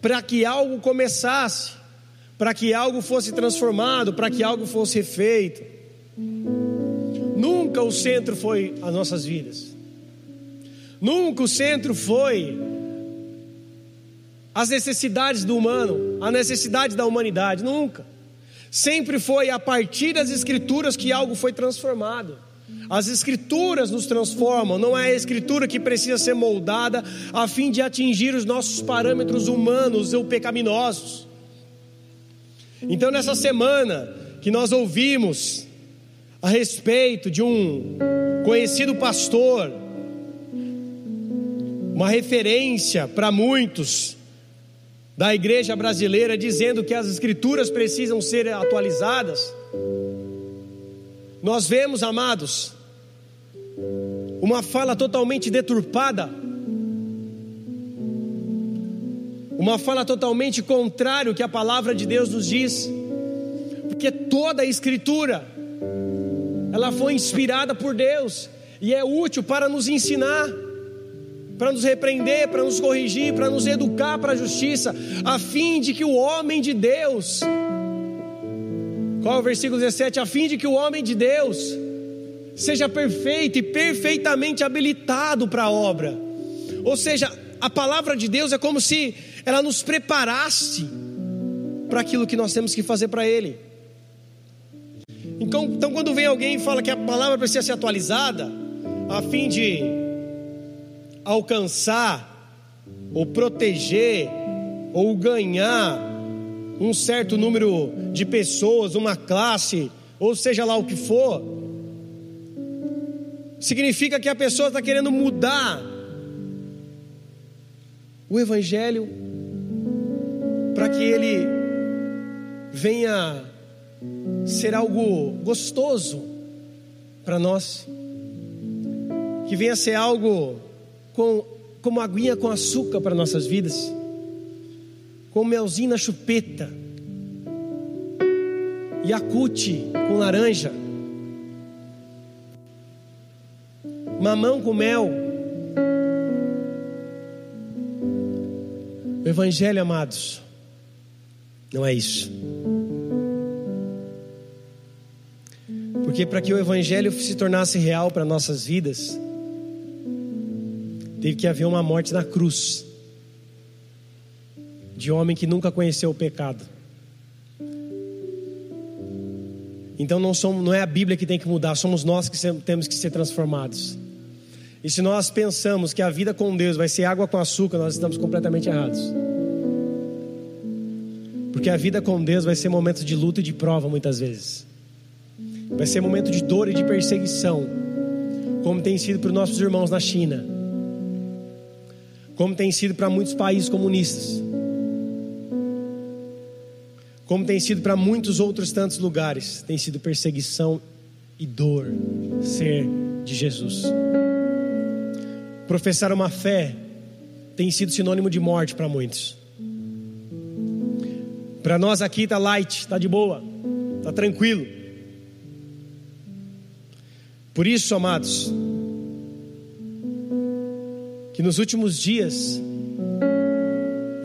para que algo começasse, para que algo fosse transformado, para que algo fosse feito. Nunca o centro foi as nossas vidas, nunca o centro foi as necessidades do humano, a necessidade da humanidade, nunca. Sempre foi a partir das Escrituras que algo foi transformado. As Escrituras nos transformam, não é a Escritura que precisa ser moldada a fim de atingir os nossos parâmetros humanos ou pecaminosos. Então, nessa semana que nós ouvimos a respeito de um conhecido pastor, uma referência para muitos da igreja brasileira, dizendo que as Escrituras precisam ser atualizadas. Nós vemos, amados, uma fala totalmente deturpada, uma fala totalmente contrária ao que a palavra de Deus nos diz, porque toda a Escritura, ela foi inspirada por Deus e é útil para nos ensinar, para nos repreender, para nos corrigir, para nos educar para a justiça, a fim de que o homem de Deus, qual é o versículo 17? A fim de que o homem de Deus seja perfeito e perfeitamente habilitado para a obra. Ou seja, a palavra de Deus é como se ela nos preparasse para aquilo que nós temos que fazer para Ele. Então, então, quando vem alguém e fala que a palavra precisa ser atualizada, a fim de alcançar, ou proteger, ou ganhar um certo número de pessoas, uma classe, ou seja lá o que for, significa que a pessoa está querendo mudar o Evangelho para que ele venha ser algo gostoso para nós, que venha ser algo com, como aguinha com açúcar para nossas vidas, com melzinho na chupeta, Yakut com laranja mamão com mel. O Evangelho, amados, não é isso. Porque para que o Evangelho se tornasse real para nossas vidas, teve que haver uma morte na cruz de homem que nunca conheceu o pecado. Então não, somos, não é a Bíblia que tem que mudar, somos nós que temos que ser transformados. E se nós pensamos que a vida com Deus vai ser água com açúcar, nós estamos completamente errados. Porque a vida com Deus vai ser momento de luta e de prova muitas vezes. Vai ser momento de dor e de perseguição, como tem sido para os nossos irmãos na China, como tem sido para muitos países comunistas, como tem sido para muitos outros tantos lugares, tem sido perseguição e dor ser de Jesus. Professar uma fé tem sido sinônimo de morte para muitos. Para nós aqui está light, está de boa, está tranquilo. Por isso, amados, nos últimos dias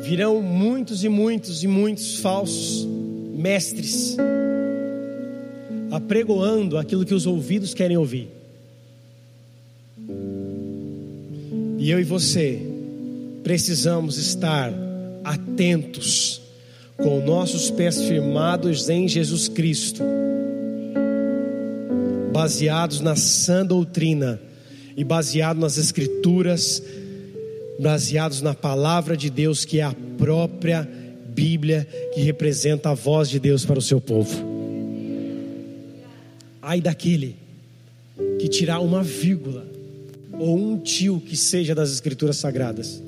virão muitos e muitos e muitos falsos mestres apregoando aquilo que os ouvidos querem ouvir. E eu e você precisamos estar atentos, com nossos pés firmados em Jesus Cristo, baseados na sã doutrina e baseados nas Escrituras, baseados na palavra de Deus, que é a própria Bíblia que representa a voz de Deus para o seu povo. Ai daquele que tirar uma vírgula ou um tio que seja das Escrituras Sagradas.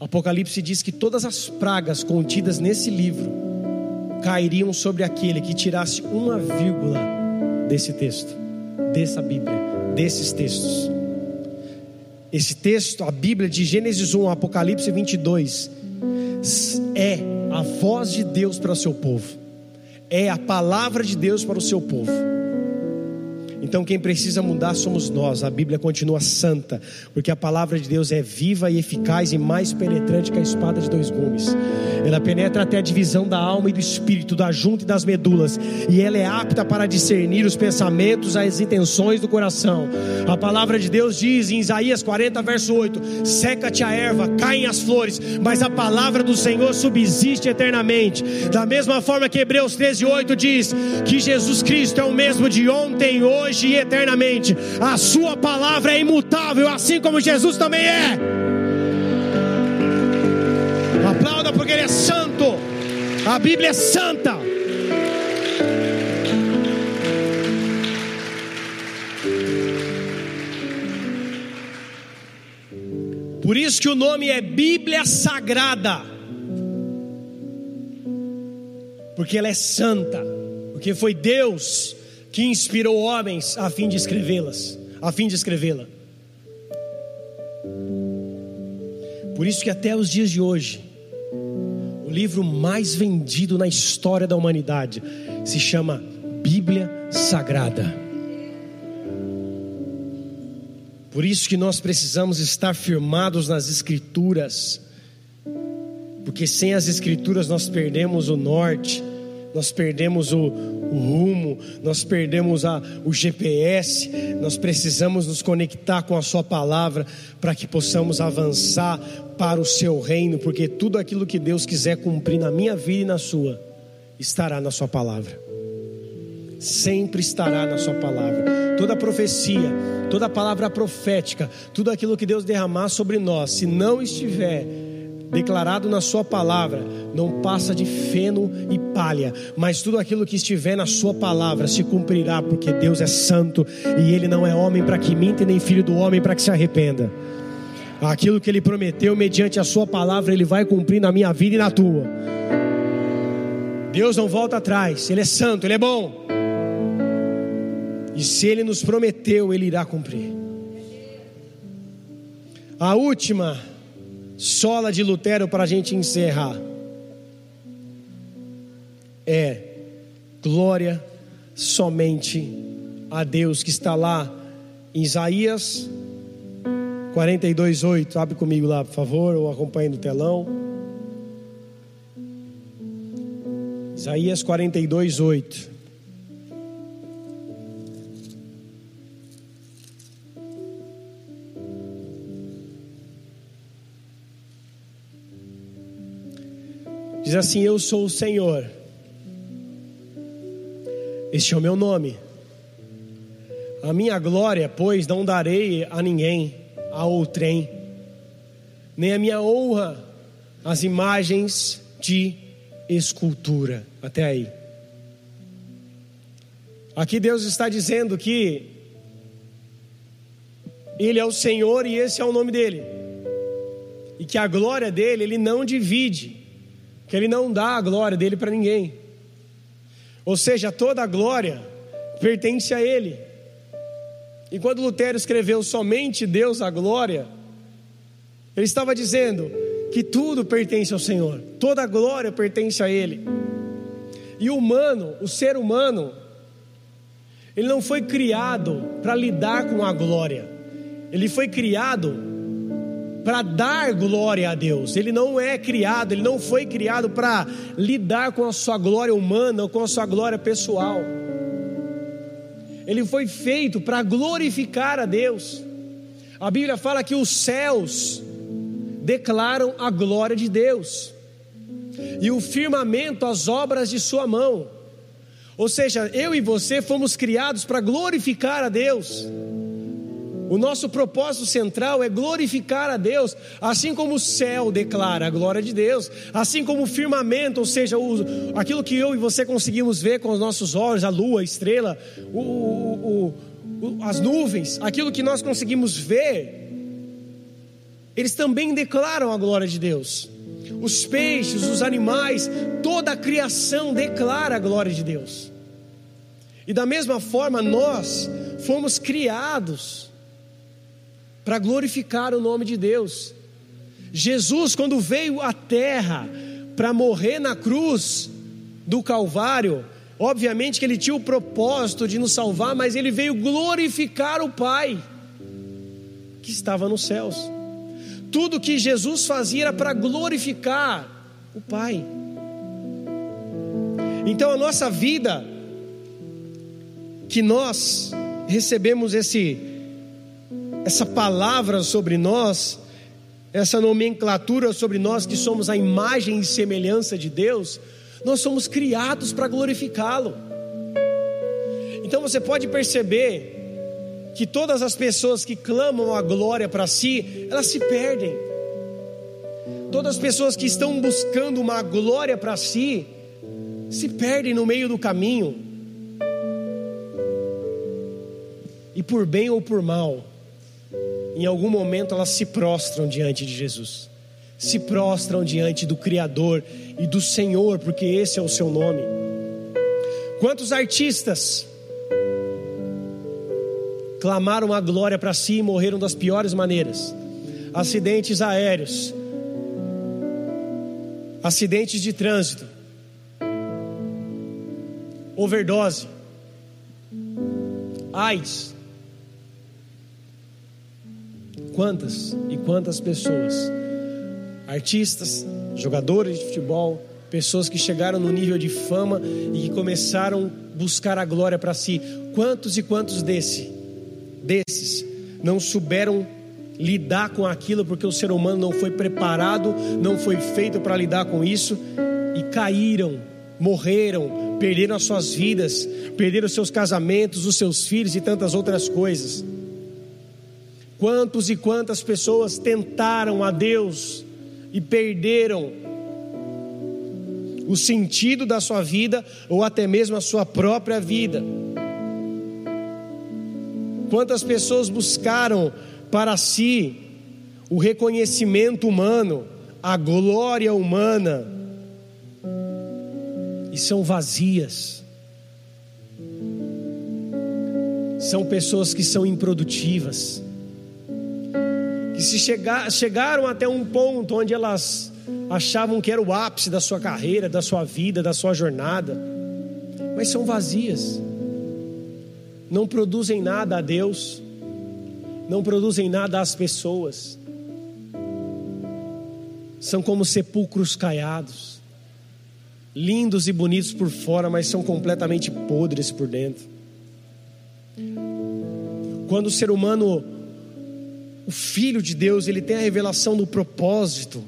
Apocalipse diz que todas as pragas contidas nesse livro cairiam sobre aquele que tirasse uma vírgula desse texto, dessa Bíblia, desses textos. Esse texto, a Bíblia de Gênesis 1 Apocalipse 22, é a voz de Deus para o seu povo, é a palavra de Deus para o seu povo. Então quem precisa mudar somos nós. A Bíblia continua santa, porque a palavra de Deus é viva e eficaz e mais penetrante que a espada de dois gumes. Ela penetra até a divisão da alma e do espírito, da junta e das medulas, e ela é apta para discernir os pensamentos, as intenções do coração. A palavra de Deus diz em Isaías 40, verso 8: Seca-te a erva, caem as flores, mas a palavra do Senhor subsiste eternamente. Da mesma forma que Hebreus 13, 8 diz que Jesus Cristo é o mesmo de ontem, hoje hoje e eternamente. A Sua palavra é imutável, assim como Jesus também é. Aplauda porque Ele é santo. A Bíblia é santa. Por isso que o nome é Bíblia Sagrada. Porque ela é santa. Porque foi Deus que inspirou homens a fim de escrevê-las, a fim de escrevê-la. Por isso que até os dias de hoje, o livro mais vendido na história da humanidade se chama Bíblia Sagrada. Por isso que nós precisamos estar firmados nas Escrituras, porque sem as Escrituras nós perdemos o norte, nós perdemos o, o rumo, nós perdemos a, o GPS, nós precisamos nos conectar com a Sua palavra para que possamos avançar para o Seu reino, porque tudo aquilo que Deus quiser cumprir na minha vida e na sua, estará na Sua palavra. Sempre estará na Sua palavra. Toda profecia, toda palavra profética, tudo aquilo que Deus derramar sobre nós, se não estiver declarado na Sua palavra, não passa de feno e palha, mas tudo aquilo que estiver na Sua palavra se cumprirá, porque Deus é santo e Ele não é homem para que minta, nem filho do homem para que se arrependa. Aquilo que Ele prometeu, mediante a Sua palavra, Ele vai cumprir na minha vida e na tua. Deus não volta atrás, Ele é santo, Ele é bom. E se Ele nos prometeu, Ele irá cumprir. A última sola de Lutero para a gente encerrar é glória somente a Deus que está lá em Isaías 42:8. Abre comigo lá, por favor, ou acompanhe no telão. Isaías 42:8. Diz assim: Eu sou o Senhor. Este é o meu nome. A minha glória, pois, não darei a ninguém, a outrem, nem a minha honra às imagens de escultura. Até aí. Aqui Deus está dizendo que Ele é o Senhor e esse é o nome dele. E que a glória dele, Ele não divide que ele não dá a glória dele para ninguém. Ou seja, toda a glória pertence a ele. E quando Lutero escreveu somente Deus a glória, ele estava dizendo que tudo pertence ao Senhor, toda a glória pertence a ele. E o humano, o ser humano, ele não foi criado para lidar com a glória. Ele foi criado para dar glória a Deus. Ele não é criado, ele não foi criado para lidar com a sua glória humana ou com a sua glória pessoal. Ele foi feito para glorificar a Deus. A Bíblia fala que os céus declaram a glória de Deus, e o firmamento as obras de Sua mão. Ou seja, eu e você fomos criados para glorificar a Deus. O nosso propósito central é glorificar a Deus, assim como o céu declara a glória de Deus, assim como o firmamento, ou seja, o, aquilo que eu e você conseguimos ver com os nossos olhos, a lua, a estrela, o, o, as nuvens, aquilo que nós conseguimos ver, eles também declaram a glória de Deus. Os peixes, os animais, toda a criação declara a glória de Deus. E da mesma forma, nós fomos criados para glorificar o nome de Deus. Jesus, quando veio à terra para morrer na cruz do Calvário, Obviamente que ele tinha o propósito de nos salvar, mas ele veio glorificar o Pai que estava nos céus. Tudo que Jesus fazia era para glorificar o Pai. Então a nossa vida, que nós recebemos esse, essa palavra sobre nós, essa nomenclatura sobre nós que somos a imagem e semelhança de Deus, nós somos criados para glorificá-lo. Então você pode perceber que todas as pessoas que clamam a glória para si, elas se perdem. Todas as pessoas que estão buscando uma glória para si, se perdem no meio do caminho. E por bem ou por mal, em algum momento elas se prostram diante de Jesus se prostram diante do Criador e do Senhor, porque esse é o seu nome. Quantos artistas clamaram a glória para si e morreram das piores maneiras? Acidentes aéreos, acidentes de trânsito, overdose, AIDS. Quantas e quantas pessoas artistas, jogadores de futebol, pessoas que chegaram no nível de fama e que começaram a buscar a glória para si. Quantos e quantos desse, desses não souberam lidar com aquilo porque o ser humano não foi preparado, não foi feito para lidar com isso e caíram, morreram, perderam as suas vidas, perderam os seus casamentos, os seus filhos e tantas outras coisas. Quantos e quantas pessoas tentaram a Deus e perderam o sentido da sua vida ou até mesmo a sua própria vida. Quantas pessoas buscaram para si o reconhecimento humano, a glória humana, e são vazias. São pessoas que são improdutivas que se chegar, chegaram até um ponto onde elas achavam que era o ápice da sua carreira, da sua vida, da sua jornada, mas são vazias, não produzem nada a Deus, não produzem nada às pessoas, são como sepulcros caiados, lindos e bonitos por fora, mas são completamente podres por dentro. Quando o ser humano o Filho de Deus, ele tem a revelação do propósito.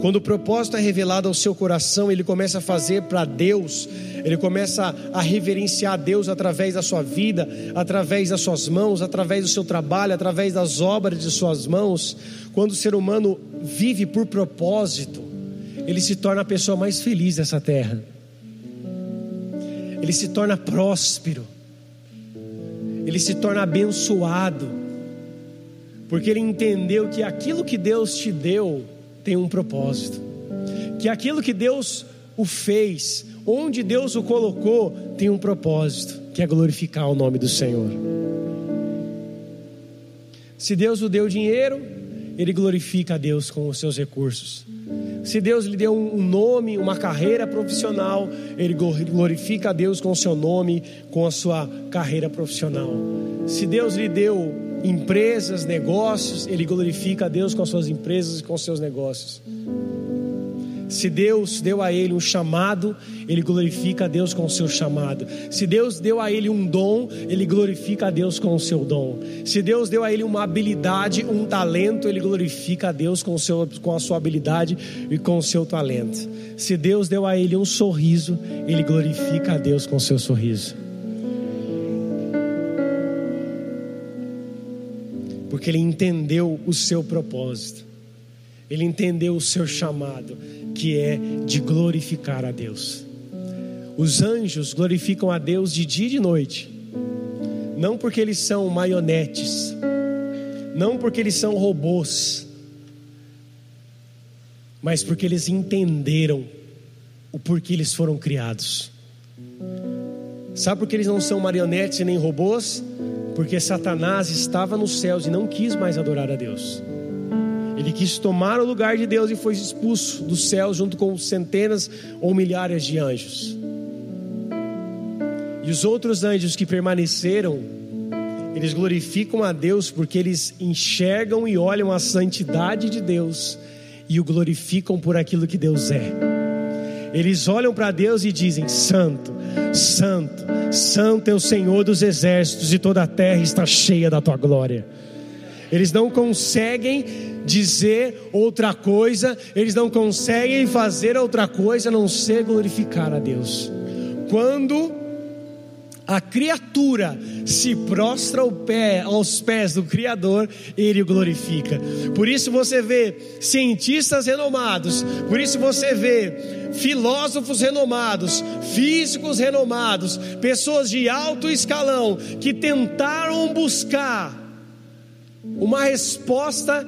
Quando o propósito é revelado ao seu coração, ele começa a fazer para Deus, ele começa a reverenciar Deus através da sua vida, através das suas mãos, através do seu trabalho, através das obras de suas mãos. Quando o ser humano vive por propósito, ele se torna a pessoa mais feliz dessa terra, ele se torna próspero, ele se torna abençoado porque ele entendeu que aquilo que Deus te deu tem um propósito, que aquilo que Deus o fez, onde Deus o colocou, tem um propósito, que é glorificar o nome do Senhor. Se Deus o deu dinheiro, ele glorifica a Deus com os seus recursos. Se Deus lhe deu um nome, uma carreira profissional, ele glorifica a Deus com o seu nome, com a sua carreira profissional. Se Deus lhe deu empresas, negócios, ele glorifica a Deus com as suas empresas e com os seus negócios. Se Deus deu a ele um chamado, ele glorifica a Deus com o seu chamado. Se Deus deu a ele um dom, ele glorifica a Deus com o seu dom. Se Deus deu a ele uma habilidade, um talento, ele glorifica a Deus com, o seu, com a sua habilidade e com o seu talento. Se Deus deu a ele um sorriso, ele glorifica a Deus com o seu sorriso. Porque ele entendeu o seu propósito, ele entendeu o seu chamado, que é de glorificar a Deus. Os anjos glorificam a Deus de dia e de noite, não porque eles são maionetes, não porque eles são robôs, mas porque eles entenderam o porquê eles foram criados. Sabe por que eles não são marionetes e nem robôs? Porque Satanás estava nos céus e não quis mais adorar a Deus. Ele quis tomar o lugar de Deus e foi expulso dos céus junto com centenas ou milhares de anjos. E os outros anjos que permaneceram, eles glorificam a Deus porque eles enxergam e olham a santidade de Deus e o glorificam por aquilo que Deus é. Eles olham para Deus e dizem: Santo, Santo, Santo é o Senhor dos exércitos e toda a terra está cheia da tua glória. Eles não conseguem dizer outra coisa, eles não conseguem fazer outra coisa a não ser glorificar a Deus. Quando a criatura se prostra ao pé, aos pés do Criador, ele o glorifica. Por isso você vê cientistas renomados, por isso você vê filósofos renomados, físicos renomados, pessoas de alto escalão que tentaram buscar uma resposta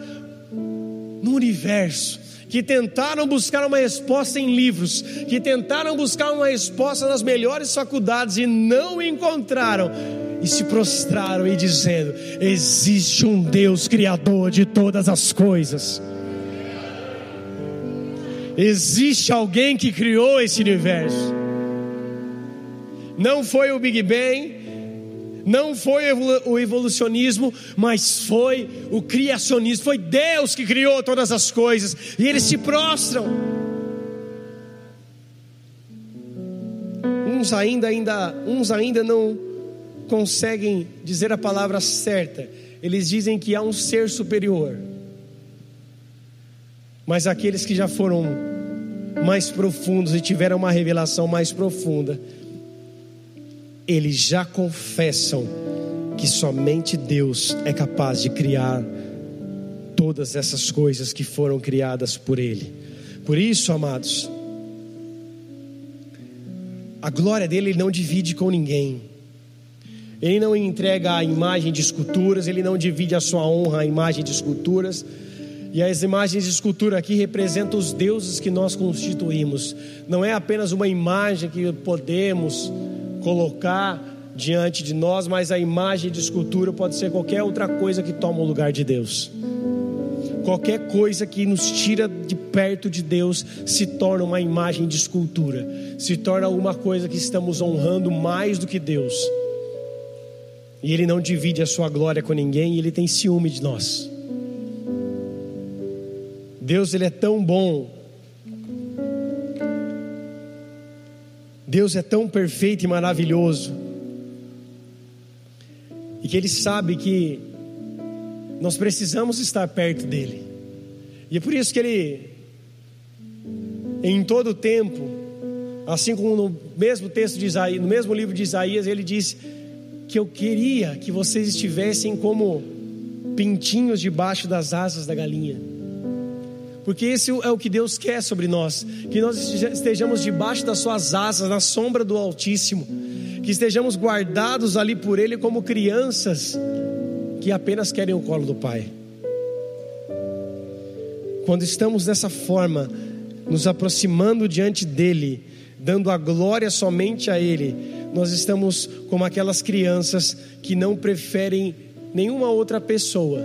no universo, que tentaram buscar uma resposta em livros, que tentaram buscar uma resposta nas melhores faculdades e não encontraram, e se prostraram e dizendo: existe um Deus criador de todas as coisas. Existe alguém que criou esse universo. Não foi o Big Bang, não foi o evolucionismo, mas foi o criacionismo. Foi Deus que criou todas as coisas e eles se prostram. Uns ainda, ainda, uns ainda não conseguem dizer a palavra certa. Eles dizem que há um ser superior. Mas aqueles que já foram mais profundos e tiveram uma revelação mais profunda, eles já confessam que somente Deus é capaz de criar todas essas coisas que foram criadas por Ele. Por isso, amados, a glória dele ele não divide com ninguém. Ele não entrega a imagem de esculturas, ele não divide a sua honra à imagem de esculturas. E as imagens de escultura aqui representam os deuses que nós constituímos. Não é apenas uma imagem que podemos colocar diante de nós, mas a imagem de escultura pode ser qualquer outra coisa que toma o lugar de Deus. Qualquer coisa que nos tira de perto de Deus se torna uma imagem de escultura, se torna alguma coisa que estamos honrando mais do que Deus. E Ele não divide a sua glória com ninguém, e Ele tem ciúme de nós. Deus, Ele é tão bom. Deus é tão perfeito e maravilhoso, e que Ele sabe que nós precisamos estar perto dEle, e é por isso que Ele, em todo o tempo, assim como no mesmo texto de Isaías, no mesmo livro de Isaías, Ele disse que eu queria que vocês estivessem como pintinhos debaixo das asas da galinha porque esse é o que Deus quer sobre nós, que nós estejamos debaixo das suas asas, na sombra do Altíssimo, que estejamos guardados ali por Ele como crianças que apenas querem o colo do Pai. Quando estamos dessa forma, nos aproximando diante dEle, dando a glória somente a Ele, nós estamos como aquelas crianças que não preferem nenhuma outra pessoa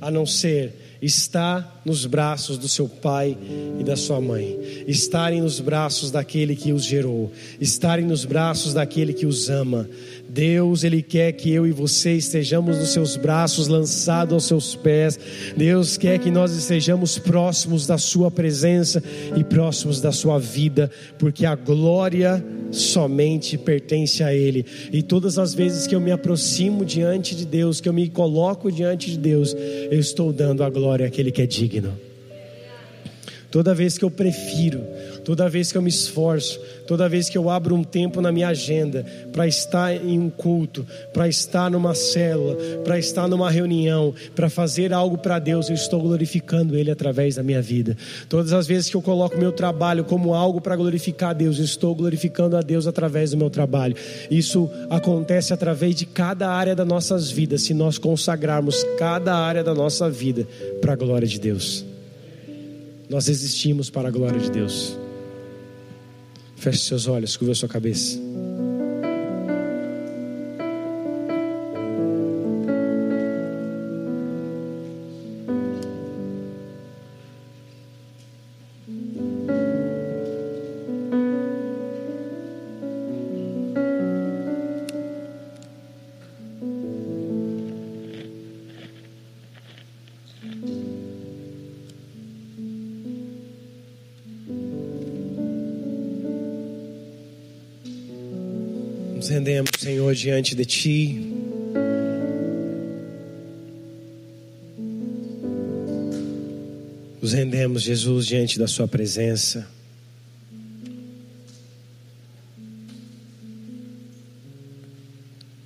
a não ser está nos braços do seu pai e da sua mãe, estarem nos braços daquele que os gerou, estarem nos braços daquele que os ama. Deus, Ele quer que eu e você estejamos nos seus braços, lançados aos seus pés. Deus quer que nós estejamos próximos da Sua presença e próximos da Sua vida, porque a glória somente pertence a Ele. E todas as vezes que eu me aproximo diante de Deus, que eu me coloco diante de Deus, eu estou dando a glória àquele que é digno. Toda vez que eu prefiro, toda vez que eu me esforço, toda vez que eu abro um tempo na minha agenda para estar em um culto, para estar numa célula, para estar numa reunião, para fazer algo para Deus, eu estou glorificando Ele através da minha vida. Todas as vezes que eu coloco meu trabalho como algo para glorificar a Deus, eu estou glorificando a Deus através do meu trabalho. Isso acontece através de cada área das nossas vidas, se nós consagrarmos cada área da nossa vida para a glória de Deus. Nós existimos para a glória de Deus. Feche seus olhos, curva sua cabeça. Senhor, diante de Ti. Nos rendemos, Jesus, diante da Sua presença.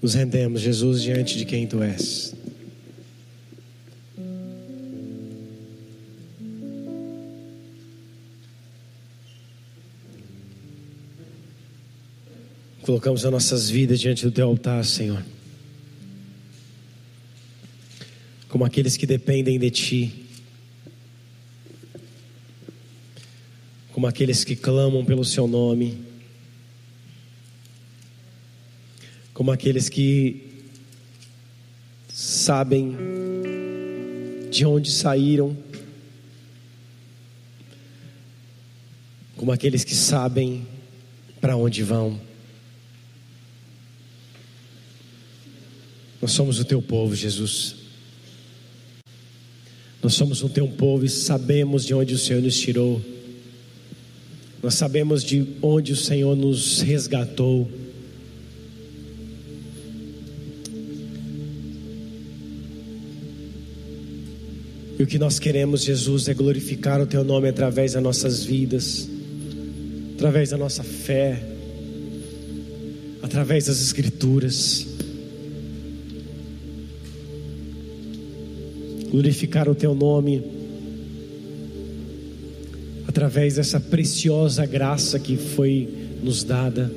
Nos rendemos, Jesus, diante de quem Tu és. Colocamos as nossas vidas diante do Teu altar, Senhor. Como aqueles que dependem de Ti. Como aqueles que clamam pelo Seu nome. Como aqueles que sabem de onde saíram. Como aqueles que sabem para onde vão. Nós somos o teu povo, Jesus. Nós somos o teu povo e sabemos de onde o Senhor nos tirou. Nós sabemos de onde o Senhor nos resgatou. E o que nós queremos, Jesus, é glorificar o Teu nome através das nossas vidas, através da nossa fé, através das Escrituras. Glorificar o teu nome através dessa preciosa graça que foi nos dada.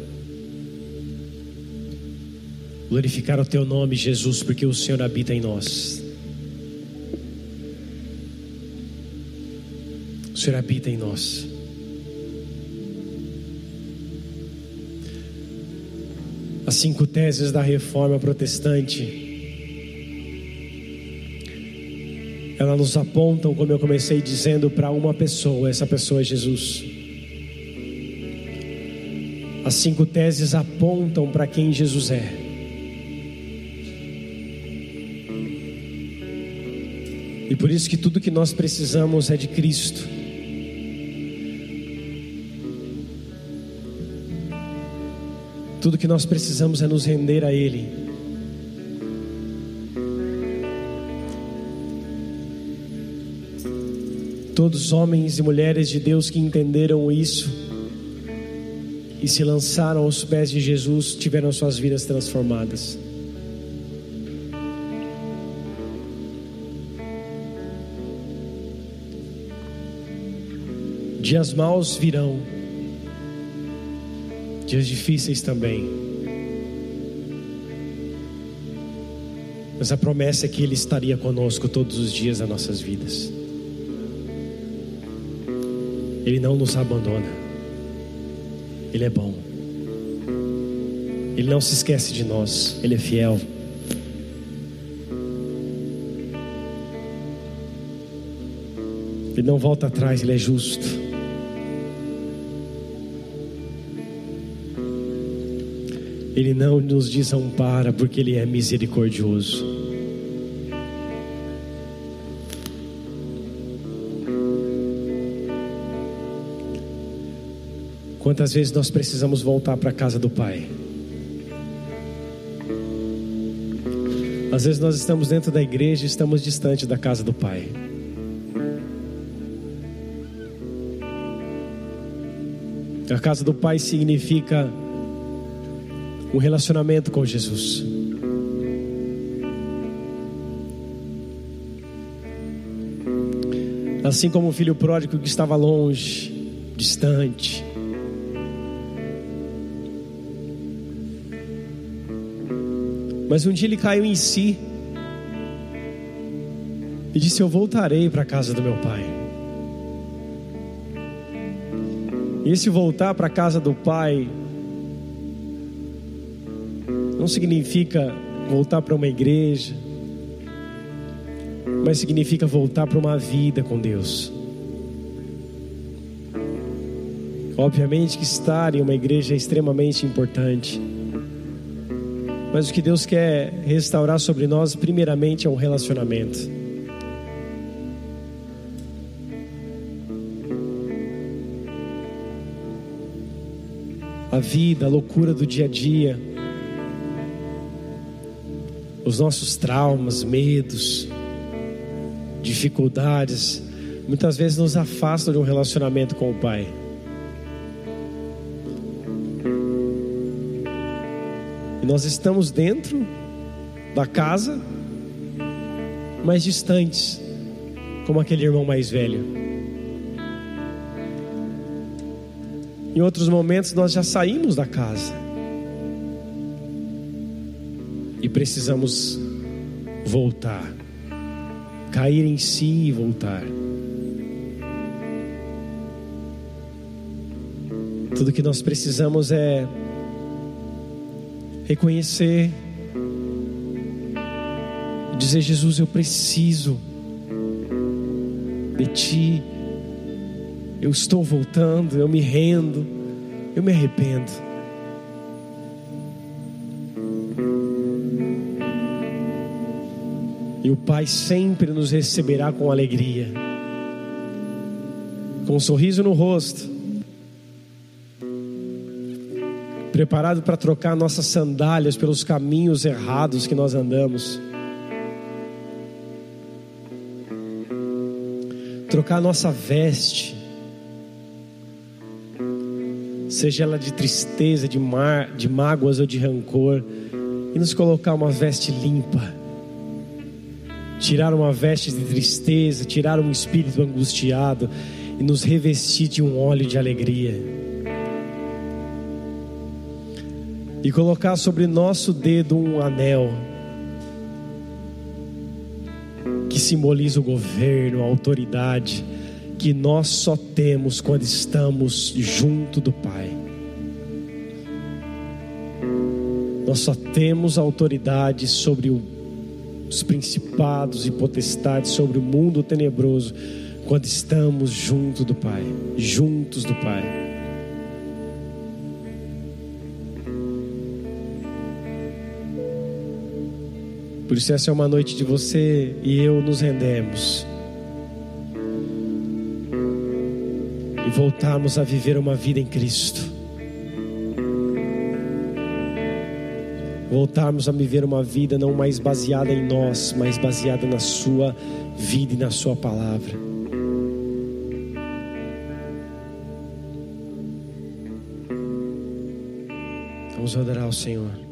Glorificar o teu nome, Jesus, porque o Senhor habita em nós. O Senhor habita em nós. As cinco teses da reforma protestante elas nos apontam, como eu comecei dizendo, para uma pessoa, essa pessoa é Jesus. As cinco teses apontam para quem Jesus é. E por isso que tudo que nós precisamos é de Cristo. Tudo que nós precisamos é nos render a Ele. Todos homens e mulheres de Deus que entenderam isso e se lançaram aos pés de Jesus tiveram suas vidas transformadas. Dias maus virão, dias difíceis também. Mas a promessa é que Ele estaria conosco todos os dias das nossas vidas. Ele não nos abandona. Ele é bom. Ele não se esquece de nós. Ele é fiel. Ele não volta atrás, ele é justo. Ele não nos desampara porque ele é misericordioso. Quantas vezes nós precisamos voltar para a casa do Pai? Às vezes nós estamos dentro da igreja e estamos distante da casa do Pai. A casa do Pai significa um relacionamento com Jesus. Assim como o filho pródigo que estava longe, distante, Mas um dia ele caiu em si e disse: Eu voltarei para a casa do meu pai. E esse voltar para a casa do pai não significa voltar para uma igreja, mas significa voltar para uma vida com Deus. Obviamente que estar em uma igreja é extremamente importante. Mas o que Deus quer restaurar sobre nós, primeiramente, é um relacionamento. A vida, a loucura do dia a dia, os nossos traumas, medos, dificuldades, muitas vezes nos afastam de um relacionamento com o Pai. Nós estamos dentro da casa, mas distantes, como aquele irmão mais velho. Em outros momentos nós já saímos da casa e precisamos voltar, cair em si e voltar. Tudo que nós precisamos é reconhecer dizer: Jesus, eu preciso de Ti, eu estou voltando, eu me rendo, eu me arrependo. E o Pai sempre nos receberá com alegria, com um sorriso no rosto preparado para trocar nossas sandálias pelos caminhos errados que nós andamos. Trocar nossa veste, seja ela de tristeza, de, mar, de mágoas ou de rancor, e nos colocar uma veste limpa. Tirar uma veste de tristeza, tirar um espírito angustiado e nos revestir de um óleo de alegria. E colocar sobre nosso dedo um anel que simboliza o governo, a autoridade que nós só temos quando estamos junto do Pai. Nós só temos autoridade sobre os principados e potestades, sobre o mundo tenebroso, quando estamos junto do Pai, juntos do Pai. Por isso, essa é uma noite de você e eu nos rendemos. E voltarmos a viver uma vida em Cristo. Voltarmos a viver uma vida não mais baseada em nós, mas baseada na Sua vida e na Sua palavra. Vamos adorar ao Senhor.